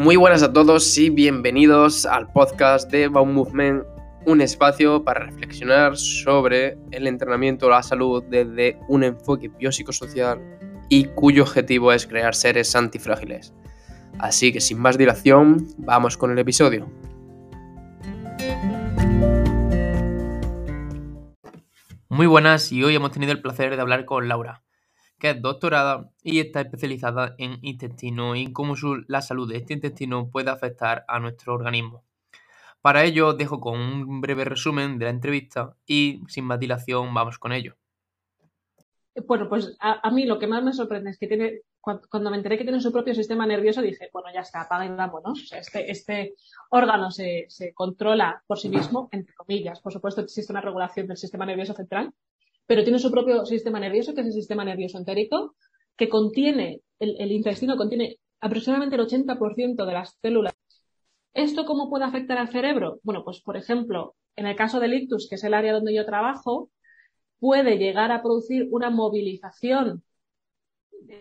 Muy buenas a todos y bienvenidos al podcast de Baum Movement, un espacio para reflexionar sobre el entrenamiento a la salud desde un enfoque biopsicosocial y cuyo objetivo es crear seres antifrágiles. Así que sin más dilación, vamos con el episodio. Muy buenas y hoy hemos tenido el placer de hablar con Laura, que es doctorada y está especializada en intestino y cómo la salud de este intestino puede afectar a nuestro organismo. Para ello os dejo con un breve resumen de la entrevista y sin más dilación vamos con ello. Bueno, pues a, mí lo que más me sorprende es que tiene, cuando, me enteré que tiene su propio sistema nervioso, dije, bueno, ya está, apaga y vámonos. O sea, este, este órgano se, se controla por sí mismo, entre comillas. Por supuesto, existe una regulación del sistema nervioso central, pero tiene su propio sistema nervioso, que es el sistema nervioso entérico, que contiene, el, intestino contiene aproximadamente el 80% de las células. ¿Esto cómo puede afectar al cerebro? Bueno, pues por ejemplo, en el caso del ictus, que es el área donde yo trabajo, puede llegar a producir una movilización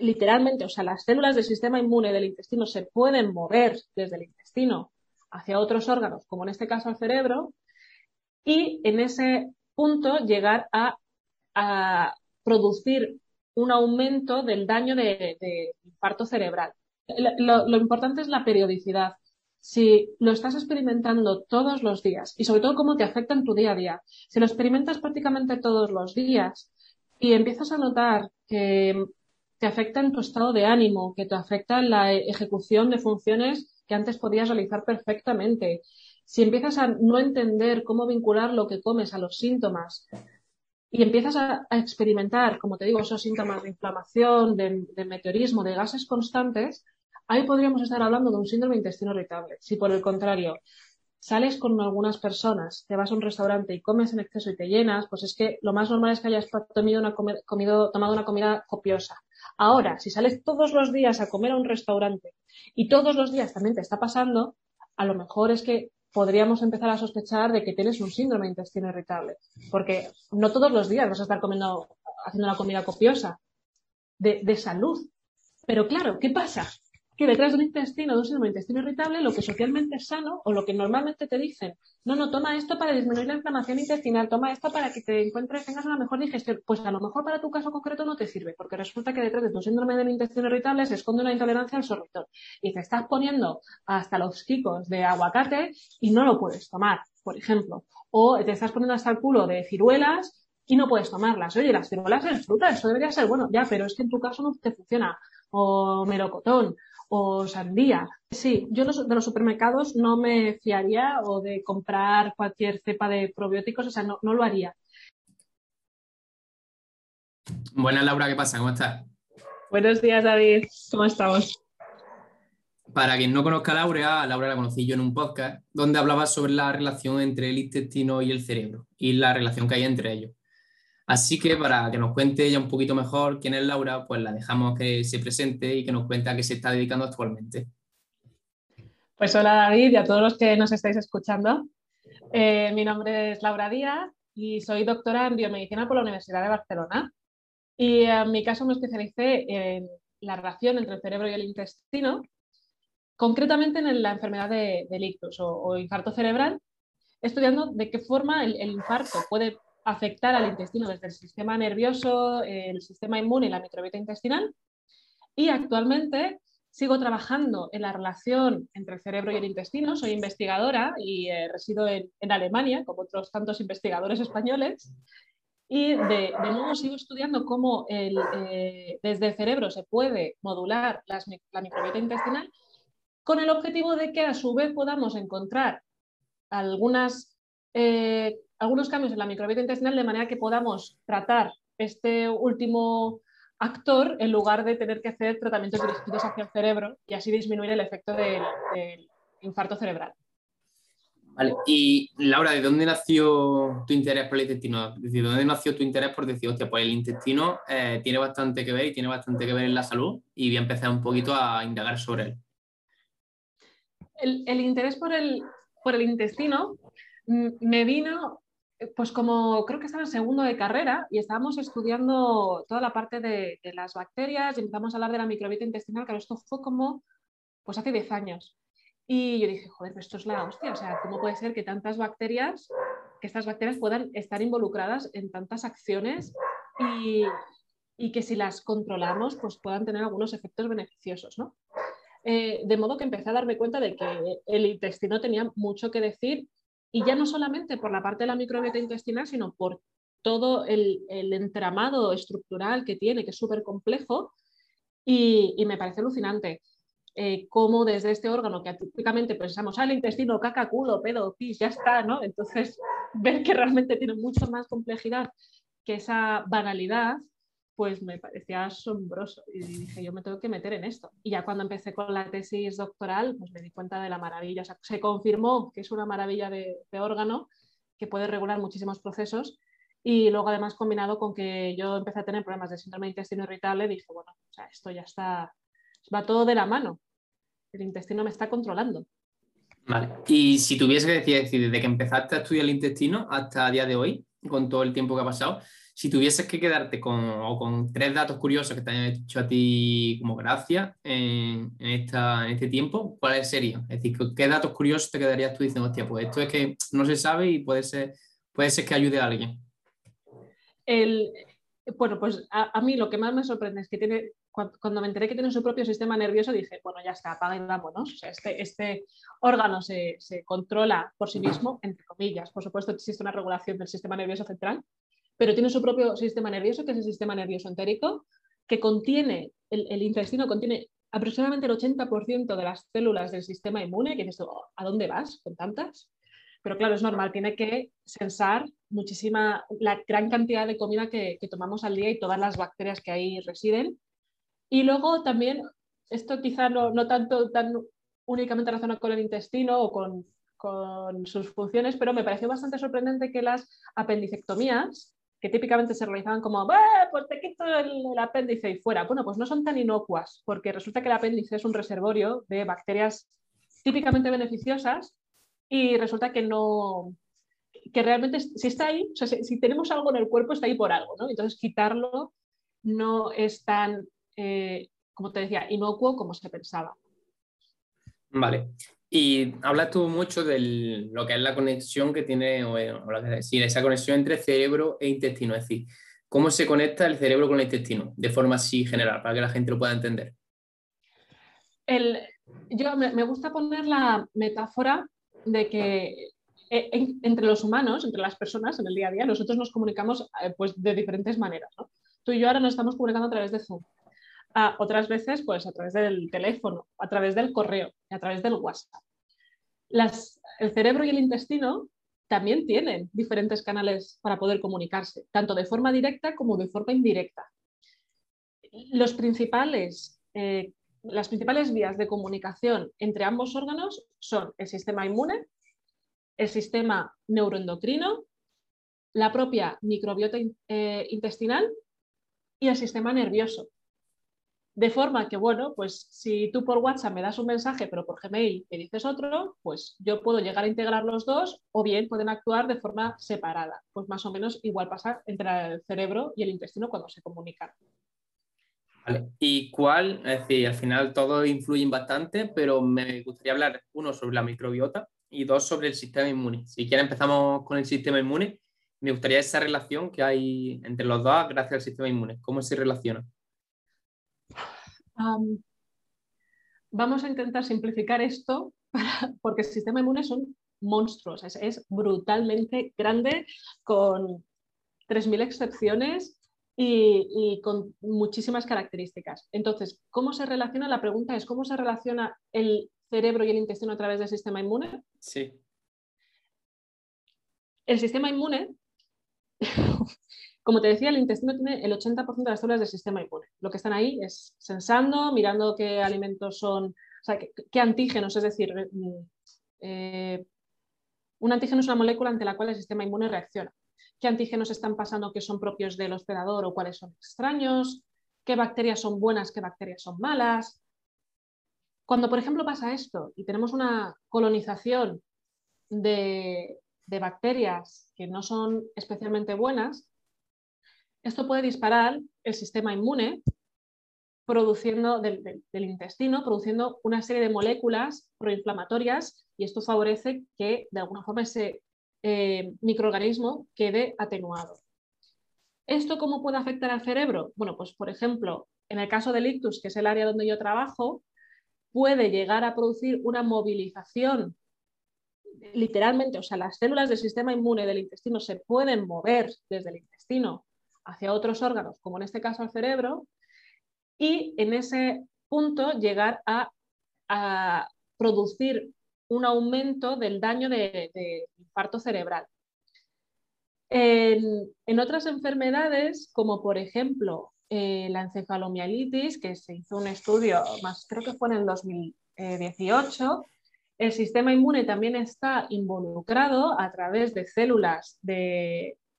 literalmente, o sea, las células del sistema inmune del intestino se pueden mover desde el intestino hacia otros órganos, como en este caso al cerebro, y en ese punto llegar a a producir un aumento del daño de, infarto cerebral. Lo, importante es la periodicidad. Si lo estás experimentando todos los días y sobre todo cómo te afecta en tu día a día, si lo experimentas prácticamente todos los días y empiezas a notar que te afecta en tu estado de ánimo, que te afecta en la ejecución de funciones que antes podías realizar perfectamente, si empiezas a no entender cómo vincular lo que comes a los síntomas, y empiezas a, experimentar, como te digo, esos síntomas de inflamación, de, meteorismo, de gases constantes, ahí podríamos estar hablando de un síndrome intestino irritable. Si por el contrario sales con algunas personas, te vas a un restaurante y comes en exceso y te llenas, pues es que lo más normal es que hayas tomado una comida copiosa. Ahora, si sales todos los días a comer a un restaurante y todos los días también te está pasando, a lo mejor es que podríamos empezar a sospechar de que tienes un síndrome de intestino irritable. Porque no todos los días vas a estar comiendo, haciendo una comida copiosa de, de salud. Pero claro, ¿qué pasa? Que detrás de un intestino, de un síndrome de intestino irritable, lo que socialmente es sano o lo que normalmente te dicen, no, no, toma esto para disminuir la inflamación intestinal, toma esto para que te encuentres, tengas una mejor digestión. Pues a lo mejor para tu caso concreto no te sirve, porque resulta que detrás de tu síndrome del intestino irritable se esconde una intolerancia al sorbitol y te estás poniendo hasta los quicos de aguacate y no lo puedes tomar, por ejemplo. O te estás poniendo hasta el culo de ciruelas y no puedes tomarlas. Oye, las ciruelas es fruta, eso debería ser bueno, ya, pero es que en tu caso no te funciona. O melocotón, o sandía. Sí, yo de los supermercados no me fiaría o de comprar cualquier cepa de probióticos, o sea, no, lo haría. Buenas, Laura, ¿qué pasa? ¿Cómo estás? Buenos días, David. ¿Cómo estamos? Para quien no conozca a Laura, a Laura la conocí yo en un podcast donde hablaba sobre la relación entre el intestino y el cerebro y la relación que hay entre ellos. Así que para que nos cuente ella un poquito mejor quién es Laura, pues la dejamos que se presente y que nos cuente a qué se está dedicando actualmente. Pues hola David y a todos los que nos estáis escuchando. Eh, mi nombre es Laura Díaz y soy doctora en biomedicina por la Universidad de Barcelona. Y en mi caso me especialicé en la relación entre el cerebro y el intestino, concretamente en la enfermedad de, del ictus o, infarto cerebral, estudiando de qué forma el infarto puede afectar al intestino desde el sistema nervioso, el sistema inmune y la microbiota intestinal. Y actualmente sigo trabajando en la relación entre el cerebro y el intestino. Soy investigadora y eh, resido en, Alemania, como otros tantos investigadores españoles. Y de, nuevo sigo estudiando cómo eh, desde el cerebro se puede modular la microbiota intestinal con el objetivo de que a su vez podamos encontrar algunas eh, algunos cambios en la microbiota intestinal de manera que podamos tratar este último actor en lugar de tener que hacer tratamientos dirigidos hacia el cerebro y así disminuir el efecto del, infarto cerebral. Vale, y Laura, ¿de dónde nació tu interés por el intestino? ¿De dónde nació tu interés por decir, hostia, pues el intestino eh, tiene bastante que ver y tiene bastante que ver en la salud y voy a empezar un poquito a indagar sobre él? El, interés por el, por el intestino mm, me vino pues como creo que estaba en segundo de carrera y estábamos estudiando toda la parte de, las bacterias y empezamos a hablar de la microbiota intestinal, que esto fue como pues hace 10 años. Y yo dije, joder, esto es la hostia, o sea, ¿cómo puede ser que tantas bacterias, que estas bacterias puedan estar involucradas en tantas acciones y, y que si las controlamos, pues puedan tener algunos efectos beneficiosos, ¿no? Eh, de modo que empecé a darme cuenta de que el intestino tenía mucho que decir y ya no solamente por la parte de la microbiota intestinal, sino por todo el, entramado estructural que tiene, que es súper complejo y, me parece alucinante. Eh, cómo desde este órgano que típicamente pensamos, ah, el intestino, caca, culo, pedo, pis, ya está, ¿no? Entonces, ver que realmente tiene mucho más complejidad que esa banalidad, pues me parecía asombroso y dije, yo me tengo que meter en esto. Y ya cuando empecé con la tesis doctoral, pues me di cuenta de la maravilla, se confirmó que es una maravilla de, órgano que puede regular muchísimos procesos y luego además combinado con que yo empecé a tener problemas de síndrome de intestino irritable, dije, bueno, o sea, esto ya está, va todo de la mano, el intestino me está controlando. Vale, y si tuviese que decir, desde que empezaste a estudiar el intestino hasta el día de hoy, con todo el tiempo que ha pasado, si tuvieses que quedarte con, con tres datos curiosos que te hayan hecho a ti como gracia en, esta, en este tiempo, ¿cuáles serían? Es decir, ¿qué datos curiosos te quedarías tú diciendo, hostia, pues esto es que no se sabe y puede ser, puede ser que ayude a alguien? El, bueno, pues a, mí lo que más me sorprende es que tiene, cuando, me enteré que tiene su propio sistema nervioso, dije, bueno, ya está, apaga y vámonos. O sea, este, este órgano se, se, controla por sí mismo, entre comillas. Por supuesto, existe una regulación del sistema nervioso central, pero tiene su propio sistema nervioso, que es el sistema nervioso entérico, que contiene, el, intestino contiene aproximadamente el 80% de las células del sistema inmune, que dices, oh, ¿a dónde vas con tantas? Pero claro, es normal, tiene que sensar muchísima, la gran cantidad de comida que, tomamos al día y todas las bacterias que ahí residen. Y luego también, esto quizá no, no tanto tan únicamente relacionado con el intestino o con, con sus funciones, pero me pareció bastante sorprendente que las apendicectomías que típicamente se realizaban como, pues te quito el, apéndice y fuera. Bueno, pues no son tan inocuas, porque resulta que el apéndice es un reservorio de bacterias típicamente beneficiosas y resulta que no, que realmente si está ahí, si, tenemos algo en el cuerpo está ahí por algo, ¿no? Entonces quitarlo no es tan, eh, como te decía, inocuo como se pensaba. Vale. Y hablas tú mucho de lo que es la conexión que tiene, o, decir, esa conexión entre cerebro e intestino, es decir, cómo se conecta el cerebro con el intestino, de forma así general, para que la gente lo pueda entender. El, yo me, gusta poner la metáfora de que eh, entre los humanos, entre las personas en el día a día, nosotros nos comunicamos eh, pues, de diferentes maneras. Tú y yo ahora nos estamos comunicando a través de Zoom otras veces pues a través del teléfono, a través del correo, a través del WhatsApp. el cerebro y el intestino también tienen diferentes canales para poder comunicarse, tanto de forma directa como de forma indirecta. Los principales, eh, las principales vías de comunicación entre ambos órganos son el sistema inmune, el sistema neuroendocrino, la propia microbiota eh, intestinal y el sistema nervioso. De forma que, bueno, pues si tú por WhatsApp me das un mensaje, pero por Gmail me dices otro, pues yo puedo llegar a integrar los dos o bien pueden actuar de forma separada. Pues más o menos igual pasa entre el cerebro y el intestino cuando se comunican. Vale. ¿Y cuál? Es decir, al final todos influyen bastante, pero me gustaría hablar, uno, sobre la microbiota y dos, sobre el sistema inmune. Si quieres empezamos con el sistema inmune. Me gustaría esa relación que hay entre los dos gracias al sistema inmune. ¿Cómo se relaciona? Vamos a intentar simplificar esto porque el sistema inmune son monstruos, es, brutalmente grande, con 3.000 excepciones y, con muchísimas características. Entonces, ¿cómo se relaciona? La pregunta es, ¿cómo se relaciona el cerebro y el intestino a través del sistema inmune? Sí. El sistema inmune Como te decía, el intestino tiene el 80% de las células del sistema inmune. Lo que están ahí es sensando, mirando qué alimentos son, o sea, qué, antígenos, es decir, mm, eh, un antígeno es una molécula ante la cual el sistema inmune reacciona. ¿Qué antígenos están pasando que son propios del hospedador o cuáles son extraños? ¿Qué bacterias son buenas, qué bacterias son malas? Cuando, por ejemplo, pasa esto y tenemos una colonización de bacterias que no son especialmente buenas, esto puede disparar el sistema inmune produciendo del, intestino, produciendo una serie de moléculas proinflamatorias y esto favorece que de alguna forma ese eh, microorganismo quede atenuado. ¿Esto cómo puede afectar al cerebro? Bueno, pues por ejemplo, en el caso del ictus, que es el área donde yo trabajo, puede llegar a producir una movilización literalmente, o sea, las células del sistema inmune del intestino se pueden mover desde el intestino hacia otros órganos, como en este caso al cerebro, y en ese punto llegar a, producir un aumento del daño de, infarto cerebral. En, otras enfermedades, como por ejemplo eh, la encefalomielitis, que se hizo un estudio, más creo que fue en el 2018, el sistema inmune también está involucrado a través de células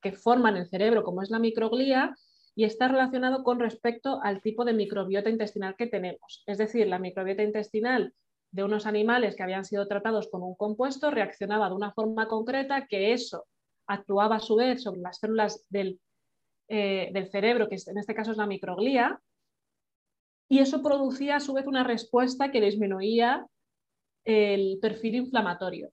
que forman el cerebro, como es la microglía, y está relacionado con respecto al tipo de microbiota intestinal que tenemos. Es decir, la microbiota intestinal de unos animales que habían sido tratados con un compuesto reaccionaba de una forma concreta que eso actuaba a su vez sobre las células del, eh, del cerebro, que en este caso es la microglía, y eso producía a su vez una respuesta que disminuía el perfil inflamatorio.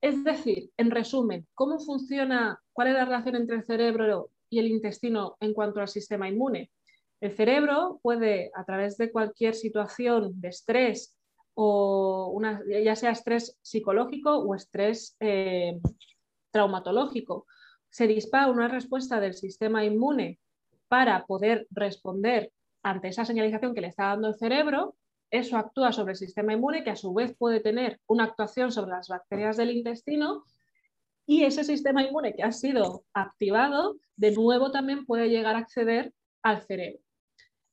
Es decir, en resumen, ¿cómo funciona, cuál es la relación entre el cerebro y el intestino en cuanto al sistema inmune? El cerebro puede, a través de cualquier situación de estrés, o ya sea estrés psicológico o estrés eh, traumatológico, se dispara una respuesta del sistema inmune para poder responder ante esa señalización que le está dando el cerebro eso actúa sobre el sistema inmune, que a su vez puede tener una actuación sobre las bacterias del intestino y ese sistema inmune que ha sido activado, de nuevo también puede llegar a acceder al cerebro.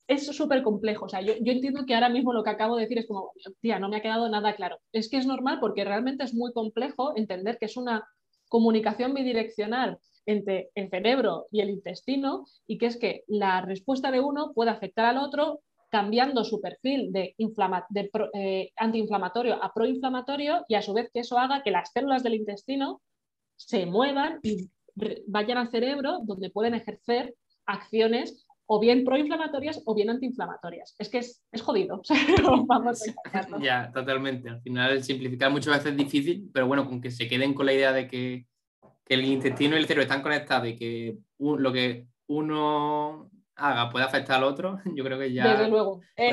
Es súper complejo. O sea, yo, entiendo que ahora mismo lo que acabo de decir es como, tía, no me ha quedado nada claro. Es que es normal porque realmente es muy complejo entender que es una comunicación bidireccional entre el cerebro y el intestino y que es que la respuesta de uno puede afectar al otro cambiando su perfil de, eh, antiinflamatorio a proinflamatorio y a su vez que eso haga que las células del intestino se muevan y vayan al cerebro donde pueden ejercer acciones o bien proinflamatorias o bien antiinflamatorias. Es que es, jodido. Vamos a ya, totalmente. Al final simplificar muchas veces es difícil, pero bueno, con que se queden con la idea de que, que el intestino y el cerebro están conectados y que lo que uno haga puede afectar al otro, yo creo que ya. Desde luego. Eh,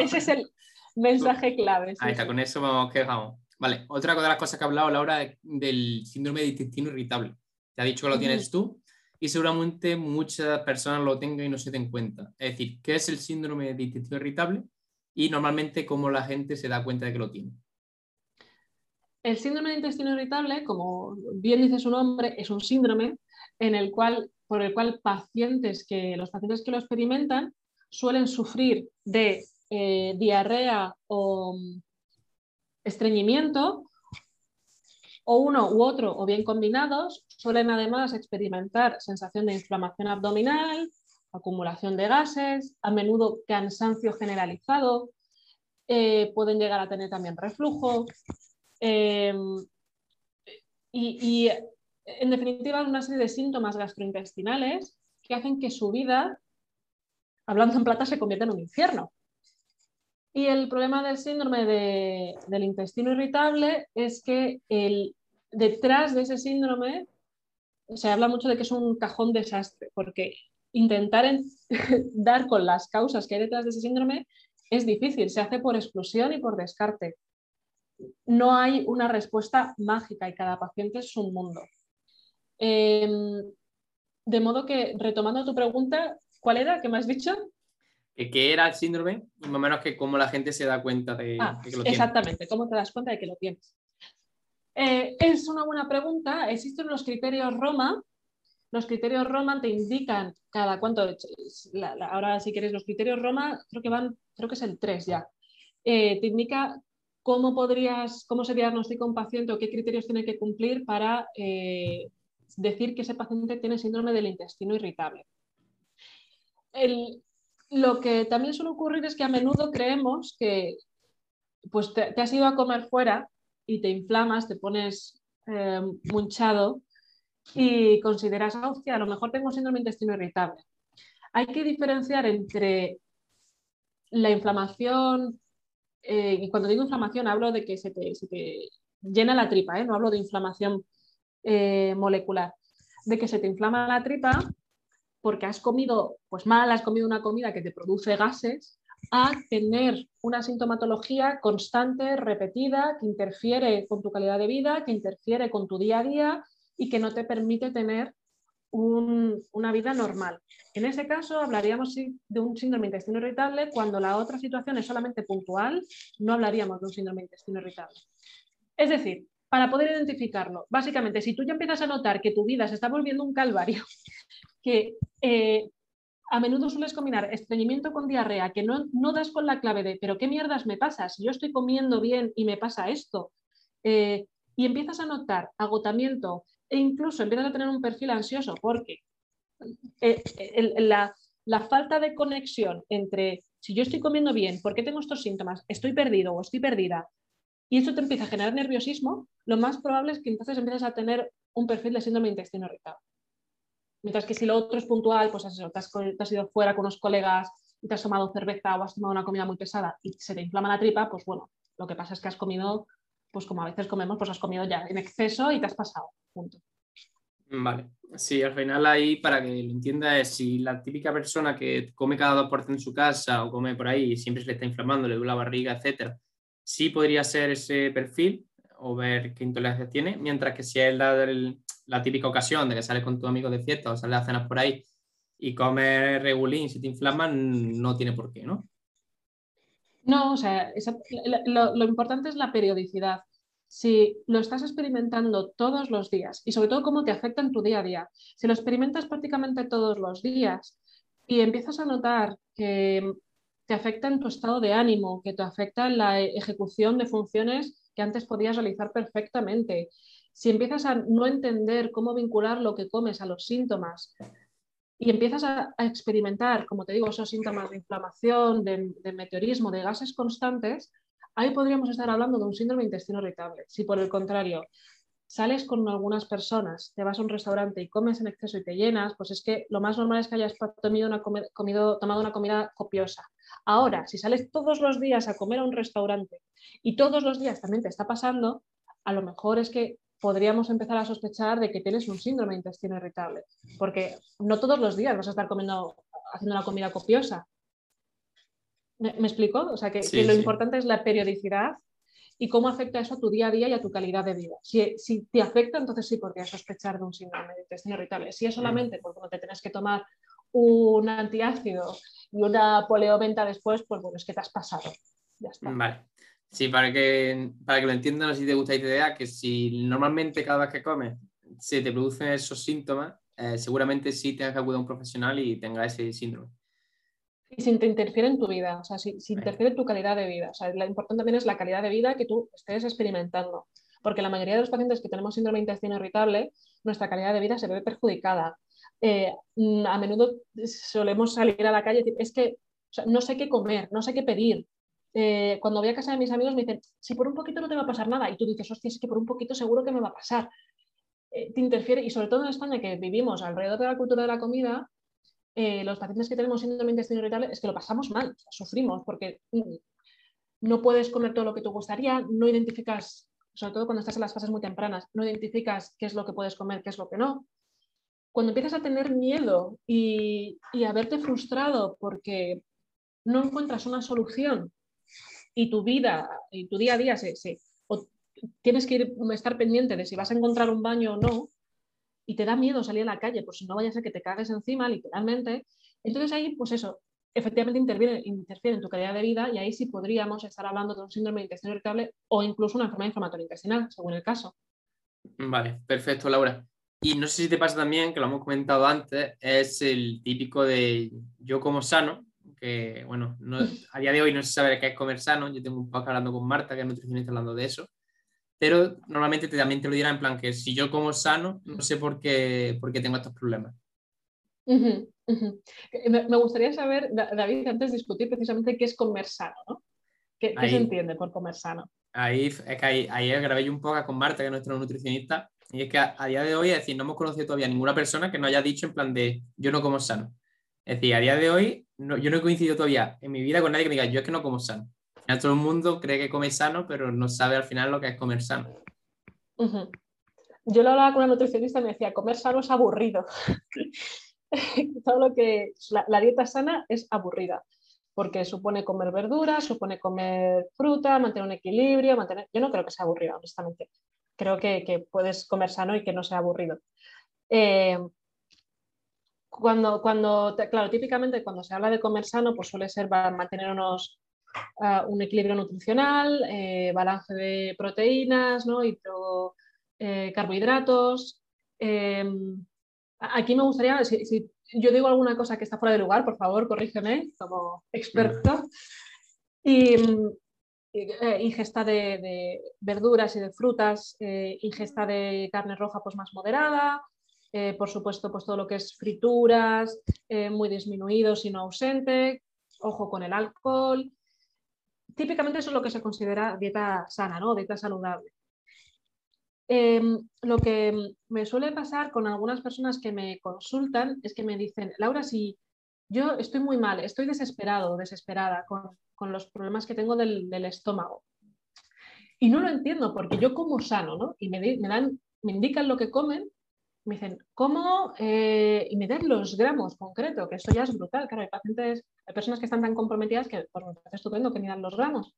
ese es el mensaje clave. Ahí está, con eso vamos que dejamos. Vale, otra de las cosas que ha hablado Laura es del síndrome de intestino irritable. Te ha dicho que lo tienes tú y seguramente muchas personas lo tengan y no se den cuenta. Es decir, ¿qué es el síndrome de intestino irritable? Y normalmente cómo la gente se da cuenta de que lo tiene. El síndrome de intestino irritable, como bien dice su nombre, es un síndrome en el cual por el cual pacientes que, los pacientes que lo experimentan suelen sufrir de eh, diarrea o estreñimiento, o uno u otro, o bien combinados, suelen además experimentar sensación de inflamación abdominal, acumulación de gases, a menudo cansancio generalizado, eh, pueden llegar a tener también reflujo. Em, y, en definitiva, una serie de síntomas gastrointestinales que hacen que su vida, hablando en plata, se convierta en un infierno. Y el problema del síndrome del intestino irritable es que detrás de ese síndrome se habla mucho de que es un cajón desastre, porque intentar dar con las causas que hay detrás de ese síndrome es difícil, se hace por exclusión y por descarte. No hay una respuesta mágica y cada paciente es un mundo. Em, de modo que, retomando tu pregunta, ¿cuál era? ¿Qué me has dicho? ¿Qué era el síndrome? Más o menos que cómo la gente se da cuenta de, ah, que lo tiene. Exactamente, cómo te das cuenta de que lo tienes. Eh, es una buena pregunta. Existen los criterios Roma. Los criterios Roma te indican cada cuánto. ahora, si quieres, los criterios Roma, creo que van, creo que es el 3 ya. Eh, te indica cómo podrías, cómo se diagnostica un paciente o qué criterios tiene que cumplir para eh, decir que ese paciente tiene síndrome del intestino irritable. Lo que también suele ocurrir es que a menudo creemos que pues te, has ido a comer fuera y te inflamas, te pones eh, munchado y consideras, hostia, a lo mejor tengo síndrome intestino irritable. Hay que diferenciar entre la inflamación, eh, y cuando digo inflamación hablo de que se te, llena la tripa, ¿eh? no hablo de inflamación eh, molecular, de que se te inflama la tripa porque has comido pues mal, has comido una comida que te produce gases, a tener una sintomatología constante, repetida, que interfiere con tu calidad de vida, que interfiere con tu día a día y que no te permite tener una vida normal. En ese caso, hablaríamos de un síndrome intestino irritable. Cuando la otra situación es solamente puntual, no hablaríamos de un síndrome intestino irritable. Es decir, para poder identificarlo, básicamente, si tú ya empiezas a notar que tu vida se está volviendo un calvario, que eh, a menudo sueles combinar estreñimiento con diarrea, que no, no, das con la clave de, pero ¿qué mierdas me pasa? Si yo estoy comiendo bien y me pasa esto, eh, y empiezas a notar agotamiento, e incluso empiezas a tener un perfil ansioso porque eh, la, falta de conexión entre si yo estoy comiendo bien, ¿por qué tengo estos síntomas? ¿Estoy perdido o estoy perdida? Y esto te empieza a generar nerviosismo, lo más probable es que entonces empiezas a tener un perfil de síndrome de intestino irritable. Mientras que si lo otro es puntual, pues te, has, ido fuera con unos colegas y te has tomado cerveza o has tomado una comida muy pesada y se te inflama la tripa, pues bueno, lo que pasa es que has comido pues como a veces comemos, pues has comido ya en exceso y te has pasado. Punto. Vale, sí, al final ahí para que lo entienda es si la típica persona que come cada dos por en su casa o come por ahí y siempre se le está inflamando, le duele la barriga, etcétera, sí podría ser ese perfil o ver qué intolerancia tiene, mientras que si es la, la típica ocasión de que sales con tu amigo de fiesta o sales a cenas por ahí y comes regulín, si te inflaman, no tiene por qué, ¿no? No, o sea, lo, importante es la periodicidad. Si lo estás experimentando todos los días y sobre todo cómo te afecta en tu día a día, si lo experimentas prácticamente todos los días y empiezas a notar que te afecta en tu estado de ánimo, que te afecta en la ejecución de funciones que antes podías realizar perfectamente, si empiezas a no entender cómo vincular lo que comes a los síntomas, y empiezas a, experimentar, como te digo, esos síntomas de inflamación, de, meteorismo, de gases constantes, ahí podríamos estar hablando de un síndrome de intestino irritable. Si por el contrario sales con algunas personas, te vas a un restaurante y comes en exceso y te llenas, pues es que lo más normal es que hayas tomado una comida copiosa. Ahora, si sales todos los días a comer a un restaurante y todos los días también te está pasando, a lo mejor es que podríamos empezar a sospechar de que tienes un síndrome de intestino irritable, porque no todos los días vas a estar comiendo, haciendo una comida copiosa. ¿Me, explico? O sea, que, lo importante es la periodicidad y cómo afecta eso a tu día a día y a tu calidad de vida. Si, si te afecta, entonces sí podrías sospechar de un síndrome de intestino irritable. Si es solamente porque te tienes que tomar un antiácido y una poleomenta después, pues bueno, es que te has pasado. Ya está. Vale. Sí, para que, para que lo entiendan, no sé si te gusta idea, que si normalmente cada vez que comes se te producen esos síntomas, eh, seguramente sí tengas que acudir a un profesional y tengas ese síndrome. Y si te interfiere en tu vida, o sea, si, interfiere en tu calidad de vida. O sea, lo importante también es la calidad de vida que tú estés experimentando. Porque la mayoría de los pacientes que tenemos síndrome de intestino irritable, nuestra calidad de vida se ve perjudicada. Eh, mm, a menudo solemos salir a la calle y decir, es que no sé qué comer, no sé qué pedir, eh, cuando voy a casa de mis amigos me dicen, si por un poquito no te va a pasar nada, y tú dices, hostia, es que por un poquito seguro que me va a pasar. Eh, te interfiere, y sobre todo en España, que vivimos alrededor de la cultura de la comida, eh, los pacientes que tenemos síndrome intestino irritable es que lo pasamos mal, sufrimos, porque mm, no puedes comer todo lo que te gustaría, no identificas, sobre todo cuando estás en las fases muy tempranas, no identificas qué es lo que puedes comer, qué es lo que no. Cuando empiezas a tener miedo y a verte frustrado porque no encuentras una solución y tu vida y tu día a día se, tienes que estar pendiente de si vas a encontrar un baño o no, y te da miedo salir a la calle, por si no vaya a ser que te cagues encima, literalmente. Entonces ahí, pues eso, efectivamente interviene, interfiere en tu calidad de vida y ahí sí podríamos estar hablando de un síndrome de intestino irritable o incluso una enfermedad inflamatoria intestinal, según el caso. Vale, perfecto, Laura. Y no sé si te pasa también, que lo hemos comentado antes, es el típico de yo como sano, que, bueno, a día de hoy no se sabe qué es comer sano. Yo tengo un poco hablando con Marta, que es nutricionista, hablando de eso. Pero normalmente te, también te lo dirá en plan que si yo como sano, no sé por qué, por qué tengo estos problemas. Me gustaría saber, David, antes de discutir precisamente qué es comer sano, ¿no? ¿Qué, se entiende por comer sano? Ahí, es que ahí, ahí grabé yo un poco con Marta, que es nuestra nutricionista, y es que a, a, día de hoy, es decir, no hemos conocido todavía ninguna persona que no haya dicho en plan de yo no como sano. Es decir, a día de hoy no, yo no he coincidido todavía en mi vida con nadie que me diga, yo es que no como sano. todo el mundo cree que come sano, pero no sabe al final lo que es comer sano. Yo lo hablaba con una nutricionista y me decía, comer sano es aburrido. Todo lo que la, dieta sana es aburrida, porque supone comer verduras, supone comer fruta, mantener un equilibrio, mantener... Yo no creo que sea aburrido, honestamente. Creo que, puedes comer sano y que no sea aburrido. Eh, cuando, cuando, claro, típicamente cuando se habla de comer sano, pues suele ser mantener unos, ah, un equilibrio nutricional, eh, balance de proteínas, ¿no? Eh, carbohidratos. Em, aquí me gustaría, si, yo digo alguna cosa que está fuera de lugar, por favor, corrígeme como experto. Y, eh, ingesta de, verduras y de frutas, ingesta de carne roja pues más moderada, eh, por supuesto, pues todo lo que es frituras, eh, muy disminuido, sino ausente, ojo con el alcohol. Típicamente eso es lo que se considera dieta sana, ¿no? Dieta saludable. Em, lo que me suele pasar con algunas personas que me consultan es que me dicen, Laura, si yo estoy muy mal, estoy desesperado, desesperada con, los problemas que tengo del, estómago. Y no lo entiendo porque yo como sano, ¿no? Y me, me, dan, me indican lo que comen me dicen, ¿cómo? Eh, y me dan los gramos concreto, que eso ya es brutal. Claro, hay pacientes, hay personas que están tan comprometidas que pues, me parece estupendo que dan los gramos.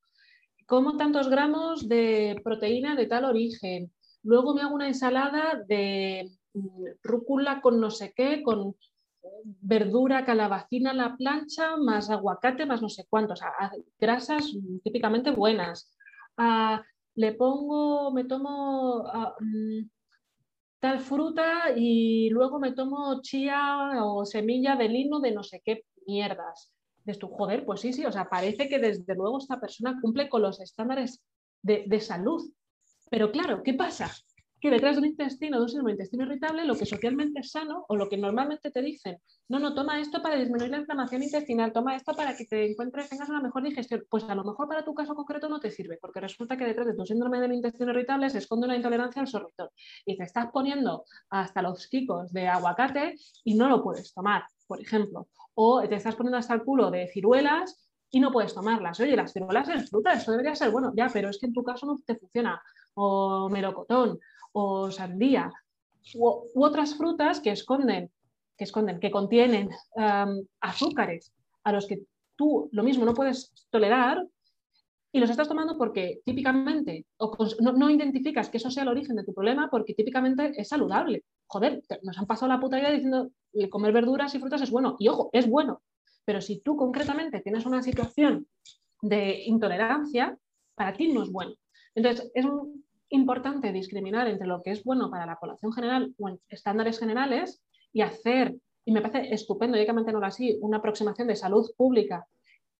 ¿Cómo tantos gramos de proteína de tal origen? Luego me hago una ensalada de mm, rúcula con no sé qué, con verdura, calabacina a la plancha, más aguacate, más no sé cuántos, grasas típicamente buenas. Ah, le pongo, me tomo ah, mm, tal fruta y luego me tomo chía o semilla de lino de no sé qué mierdas. De tu joder, pues sí, sí, o sea, parece que desde luego esta persona cumple con los estándares de, de salud. Pero claro, ¿qué pasa? Que detrás de un intestino, de un síndrome de intestino irritable, lo que socialmente es sano o lo que normalmente te dicen, no, no, toma esto para disminuir la inflamación intestinal, toma esto para que te encuentres, tengas una mejor digestión, pues a lo mejor para tu caso concreto no te sirve, porque resulta que detrás de tu síndrome del intestino irritable se esconde una intolerancia al sorbitol y te estás poniendo hasta los quicos de aguacate y no lo puedes tomar, por ejemplo, o te estás poniendo hasta el culo de ciruelas y no puedes tomarlas. Oye, las ciruelas es fruta, eso debería ser bueno, ya, pero es que en tu caso no te funciona. O melocotón, o sandía, u, otras frutas que esconden, que, esconden, que contienen azúcares a los que tú lo mismo no puedes tolerar y los estás tomando porque típicamente o no, identificas que eso sea el origen de tu problema porque típicamente es saludable. Joder, nos han pasado la puta idea diciendo que comer verduras y frutas es bueno. Y ojo, es bueno. Pero si tú concretamente tienes una situación de intolerancia, para ti no es bueno. Entonces, es un, importante discriminar entre lo que es bueno para la población general o en estándares generales y hacer, y me parece estupendo, y hay que mantenerlo así, una aproximación de salud pública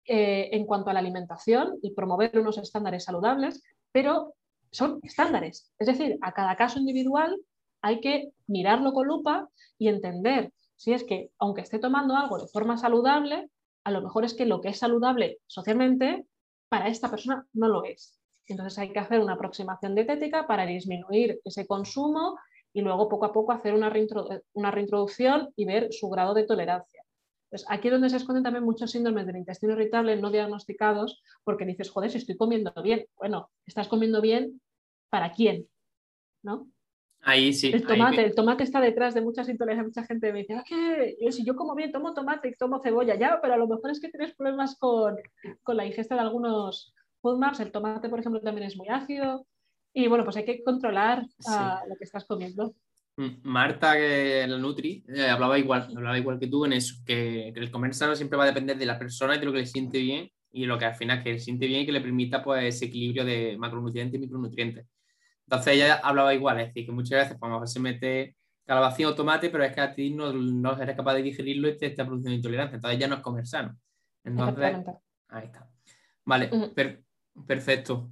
eh, en cuanto a la alimentación y promover unos estándares saludables, pero son estándares. Es decir, a cada caso individual hay que mirarlo con lupa y entender si es que, aunque esté tomando algo de forma saludable, a lo mejor es que lo que es saludable socialmente para esta persona no lo es. Entonces hay que hacer una aproximación dietética para disminuir ese consumo y luego poco a poco hacer una, reintroducción y ver su grado de tolerancia. Pues aquí es donde se esconden también muchos síndromes del intestino irritable no diagnosticados porque dices, joder, si estoy comiendo bien. Bueno, estás comiendo bien para quién, ¿no? Ahí sí. El tomate, el tomate está detrás de muchas intolerancias. Mucha gente me dice, ah, que si yo como bien, tomo tomate y tomo cebolla, ya, pero a lo mejor es que tienes problemas con, con la ingesta de algunos el tomate, por ejemplo, también es muy ácido. Y bueno, pues hay que controlar ah, lo que estás comiendo. Mm, Marta, que la Nutri, eh, hablaba igual, hablaba igual que tú en eso, que, el comer sano siempre va a depender de la persona y de lo que le siente bien y lo que al final que le siente bien y que le permita pues ese equilibrio de macronutrientes y micronutrientes. Entonces ella hablaba igual, es decir, que muchas veces pues, a lo mejor se mete calabacín o tomate, pero es que a ti no, no eres capaz de digerirlo y te está produciendo intolerancia, entonces ya no es comer sano. Entonces, ahí está. Vale, pero Perfecto.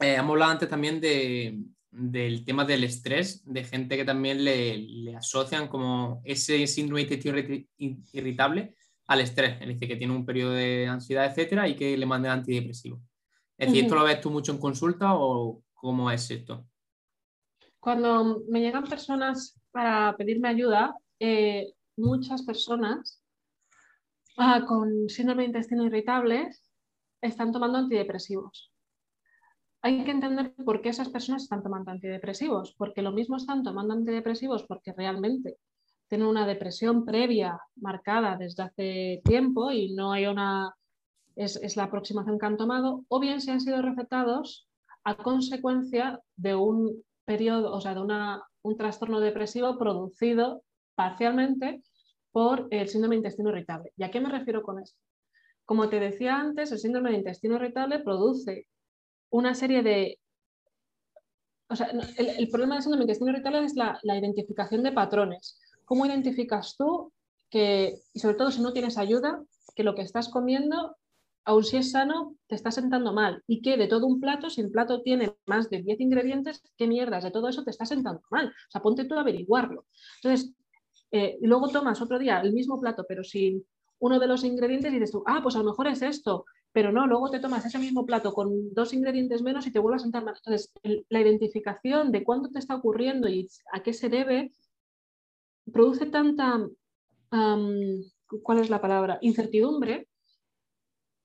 Eh, hemos hablado antes también del tema del estrés, de gente que también le, asocian como ese síndrome de intestino irritable al estrés, es decir, que tiene un periodo de ansiedad, etcétera, y que le manden antidepresivo. Es decir, ¿esto lo ves tú mucho en consulta o cómo es esto? Cuando me llegan personas para pedirme ayuda, eh, muchas personas ah, con síndrome de intestino irritable están tomando antidepresivos. Hay que entender por qué esas personas están tomando antidepresivos, porque lo mismo están tomando antidepresivos porque realmente tienen una depresión previa marcada desde hace tiempo y no hay una, es, es la aproximación que han tomado, o bien se han sido recetados a consecuencia de un periodo, o sea, de una, un trastorno depresivo producido parcialmente por el síndrome intestino irritable. ¿Y a qué me refiero con esto? Como te decía antes, el síndrome de intestino irritable produce una serie de... O sea, el, problema del síndrome de intestino irritable es la, la identificación de patrones. ¿Cómo identificas tú que, y sobre todo si no tienes ayuda, que lo que estás comiendo aun si es sano, te está sentando mal. Y que de todo un plato, si el plato tiene más de 10 ingredientes, ¿qué mierdas de todo eso te está sentando mal? O sea, ponte tú a averiguarlo. Entonces, eh, luego tomas otro día el mismo plato, pero sin uno de los ingredientes y dices tú, ah, pues a lo mejor es esto, pero no, luego te tomas ese mismo plato con dos ingredientes menos y te vuelves a sentar mal. Entonces, la identificación de cuándo te está ocurriendo y a qué se debe produce tanta, ¿cuál es la palabra? Incertidumbre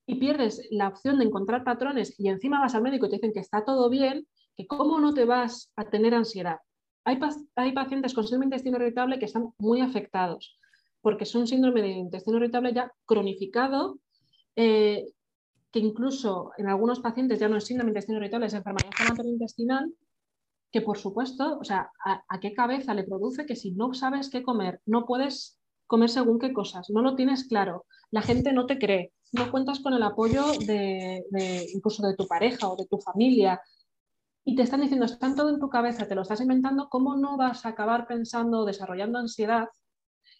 y pierdes la opción de encontrar patrones y encima vas al médico y te dicen que está todo bien, que cómo no te vas a tener ansiedad. Hay, hay pacientes con síndrome intestino irritable que están muy afectados porque es un síndrome de intestino irritable ya cronificado, eh, que incluso en algunos pacientes ya no es síndrome de intestino irritable, es enfermedad intestinal, que por supuesto, o sea, a, qué cabeza le produce que si no sabes qué comer, no puedes comer según qué cosas, no lo tienes claro, la gente no te cree, no cuentas con el apoyo de, incluso de tu pareja o de tu familia. Y te están diciendo, están todo en tu cabeza, te lo estás inventando, ¿cómo no vas a acabar pensando, desarrollando ansiedad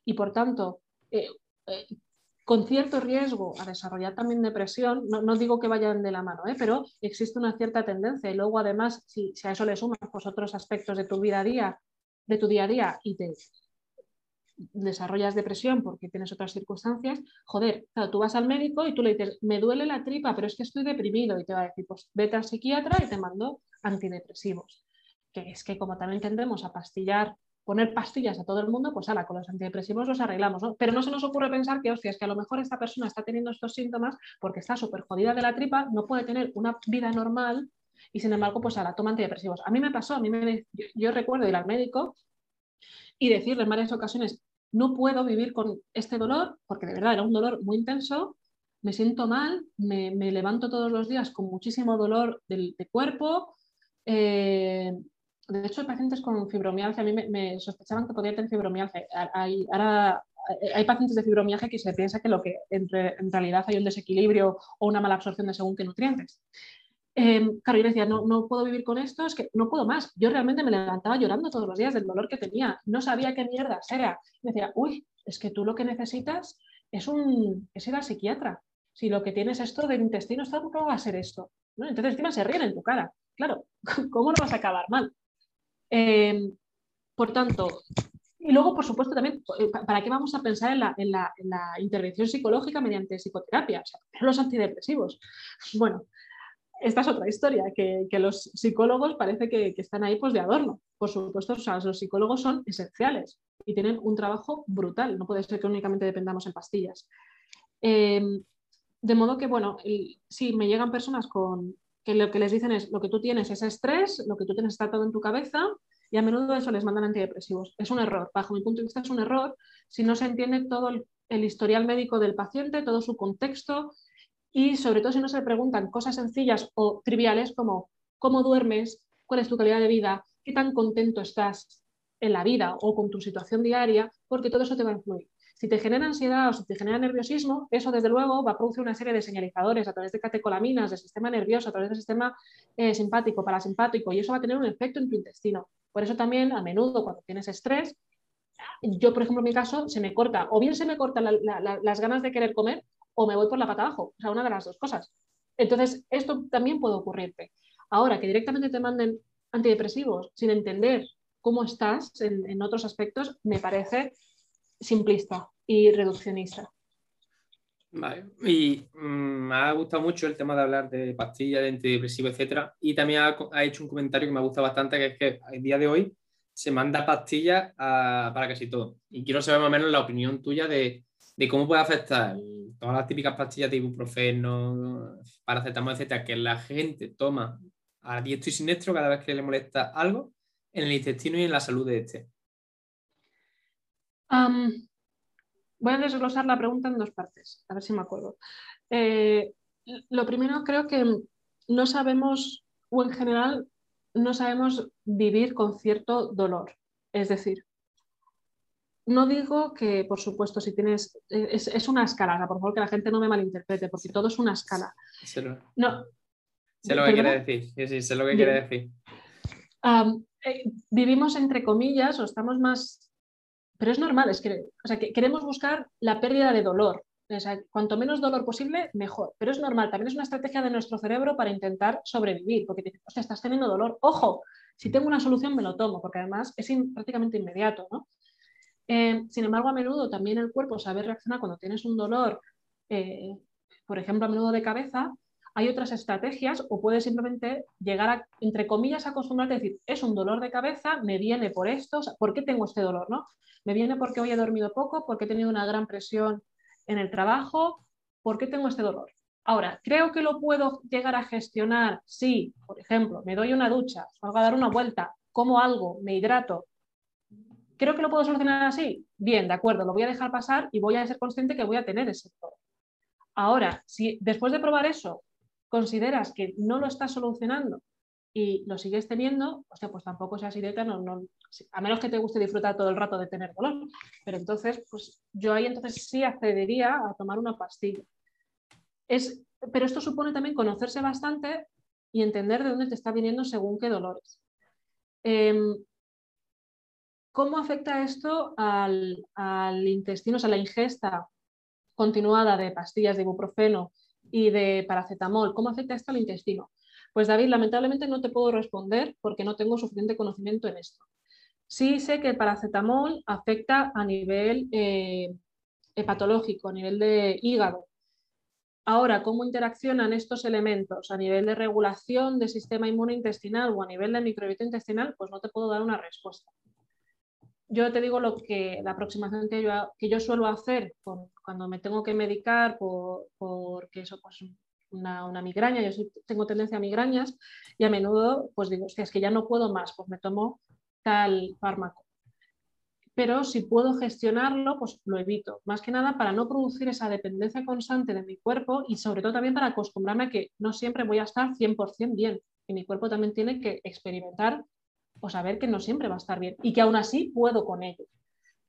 y por tanto eh, eh, con cierto riesgo a desarrollar también depresión, no, digo que vayan de la mano, ¿eh? pero existe una cierta tendencia y luego además si, a eso le sumas pues, otros aspectos de tu vida a día, de tu día a día y te desarrollas depresión porque tienes otras circunstancias, joder, tú vas al médico y tú le dices, me duele la tripa, pero es que estoy deprimido y te va a decir, pues vete al psiquiatra y te mando antidepresivos. Que es que como también tendemos a pastillar, poner pastillas a todo el mundo, pues ala, con los antidepresivos los arreglamos, Pero no se nos ocurre pensar que, hostia, es que a lo mejor esta persona está teniendo estos síntomas porque está súper jodida de la tripa, no puede tener una vida normal y sin embargo, pues ala, toma antidepresivos. A mí me pasó, a mí me, yo recuerdo ir al médico y decirle en varias ocasiones, no puedo vivir con este dolor, porque de verdad era un dolor muy intenso, me siento mal, me, levanto todos los días con muchísimo dolor del, de cuerpo. Eh, de hecho, pacientes con fibromialgia, a mí me, sospechaban que podía tener fibromialgia. Hay, ahora hay pacientes de fibromialgia que se piensa que lo que en realidad hay un desequilibrio o una mala absorción de según qué nutrientes. Eh, claro, yo decía, no, no puedo vivir con esto, es que no puedo más. Yo realmente me levantaba llorando todos los días del dolor que tenía. No sabía qué mierda era. Me decía, uy, es que tú lo que necesitas es, un, es ir al psiquiatra. Si lo que tienes esto del intestino, ¿cómo va a ser esto? Entonces encima se ríen en tu cara. Claro, ¿cómo no vas a acabar mal? Eh, por tanto, y luego, por supuesto, también, eh, ¿para qué vamos a pensar en la, en la, en la intervención psicológica mediante psicoterapia? O sea, los antidepresivos. Bueno, esta es otra historia, que, los psicólogos parece que, están ahí pues de adorno. Por supuesto, los psicólogos son esenciales y tienen un trabajo brutal. No puede ser que únicamente dependamos en pastillas. Em, de modo que, bueno, si me llegan personas con que lo que les dicen es lo que tú tienes es estrés, lo que tú tienes está todo en tu cabeza y a menudo eso les mandan antidepresivos. Es un error. Bajo mi punto de vista es un error si no se entiende todo el historial médico del paciente, todo su contexto, y sobre todo si no se le preguntan cosas sencillas o triviales como cómo duermes, cuál es tu calidad de vida, qué tan contento estás en la vida o con tu situación diaria, porque todo eso te va a influir. Si te genera ansiedad o si te genera nerviosismo, eso desde luego va a producir una serie de señalizadores a través de catecolaminas, del sistema nervioso, a través del sistema eh, simpático, parasimpático, y eso va a tener un efecto en tu intestino. Por eso también a menudo cuando tienes estrés, yo por ejemplo en mi caso se me corta, o bien se me cortan las ganas de querer comer, o me voy por la pata abajo. O sea, una de las dos cosas. Entonces, esto también puede ocurrirte. Ahora, que directamente te manden antidepresivos sin entender cómo estás en, otros aspectos, me parece simplista y reduccionista. Vale, y mm, me ha gustado mucho el tema de hablar de pastillas, de antidepresivos, etcétera. Y también ha, hecho un comentario que me ha gustado bastante, que es que el día de hoy se manda pastillas para casi todo. Y quiero saber más o menos la opinión tuya de de cómo puede afectar todas las típicas pastillas de ibuprofeno, paracetamol, etcétera, que la gente toma a diestro y siniestro cada vez que le molesta algo en el intestino y en la salud de este. Voy a desglosar la pregunta en dos partes, a ver si me acuerdo. Eh, lo primero, creo que no sabemos, o en general, no sabemos vivir con cierto dolor. Es decir, no digo que, por supuesto, si tienes. Es, una escala, por favor, que la gente no me malinterprete, porque todo es una escala. Sé lo, no. Sé lo que quiere decir. Sí, sí, sé lo que quiere decir. Eh, vivimos entre comillas o estamos más. Pero es normal, es que, o sea, que queremos buscar la pérdida de dolor. O sea, cuanto menos dolor posible, mejor. Pero es normal, también es una estrategia de nuestro cerebro para intentar sobrevivir, porque te hostia, estás teniendo dolor. Ojo, si tengo una solución me lo tomo, porque además es prácticamente inmediato, ¿no? Eh, sin embargo, a menudo también el cuerpo sabe reaccionar cuando tienes un dolor, eh, por ejemplo, a menudo de cabeza, hay otras estrategias o puedes simplemente llegar a, entre comillas, acostumbrarte a decir, es un dolor de cabeza, me viene por esto, ¿por qué tengo este dolor? ¿no? Me viene porque hoy he dormido poco, porque he tenido una gran presión en el trabajo, ¿por qué tengo este dolor? Ahora, ¿creo que lo puedo llegar a gestionar? Sí, por ejemplo, me doy una ducha, salgo a dar una vuelta, como algo, me hidrato, ¿Creo que lo puedo solucionar así? Bien, de acuerdo, lo voy a dejar pasar y voy a ser consciente que voy a tener ese dolor. Ahora, si después de probar eso consideras que no lo estás solucionando y lo sigues teniendo, o pues tampoco seas idiota, no, no, a menos que te guste disfrutar todo el rato de tener dolor. Pero entonces, pues yo ahí entonces sí accedería a tomar una pastilla. Es, pero esto supone también conocerse bastante y entender de dónde te está viniendo según qué dolores. Em, ¿Cómo afecta esto al, intestino, o sea, la ingesta continuada de pastillas de ibuprofeno y de paracetamol? ¿Cómo afecta esto al intestino? Pues David, lamentablemente no te puedo responder porque no tengo suficiente conocimiento en esto. Sí sé que el paracetamol afecta a nivel eh, hepatológico, a nivel de hígado. Ahora, ¿cómo interaccionan estos elementos a nivel de regulación del sistema inmunointestinal o a nivel de microbiota intestinal? Pues no te puedo dar una respuesta yo te digo lo que la aproximación que yo, que yo suelo hacer cuando me tengo que medicar por, porque eso pues una, una migraña, yo tengo tendencia a migrañas y a menudo pues digo, es que ya no puedo más, pues me tomo tal fármaco. Pero si puedo gestionarlo, pues lo evito. Más que nada para no producir esa dependencia constante de mi cuerpo y sobre todo también para acostumbrarme a que no siempre voy a estar 100% bien. Y mi cuerpo también tiene que experimentar o saber que no siempre va a estar bien y que aún así puedo con ello.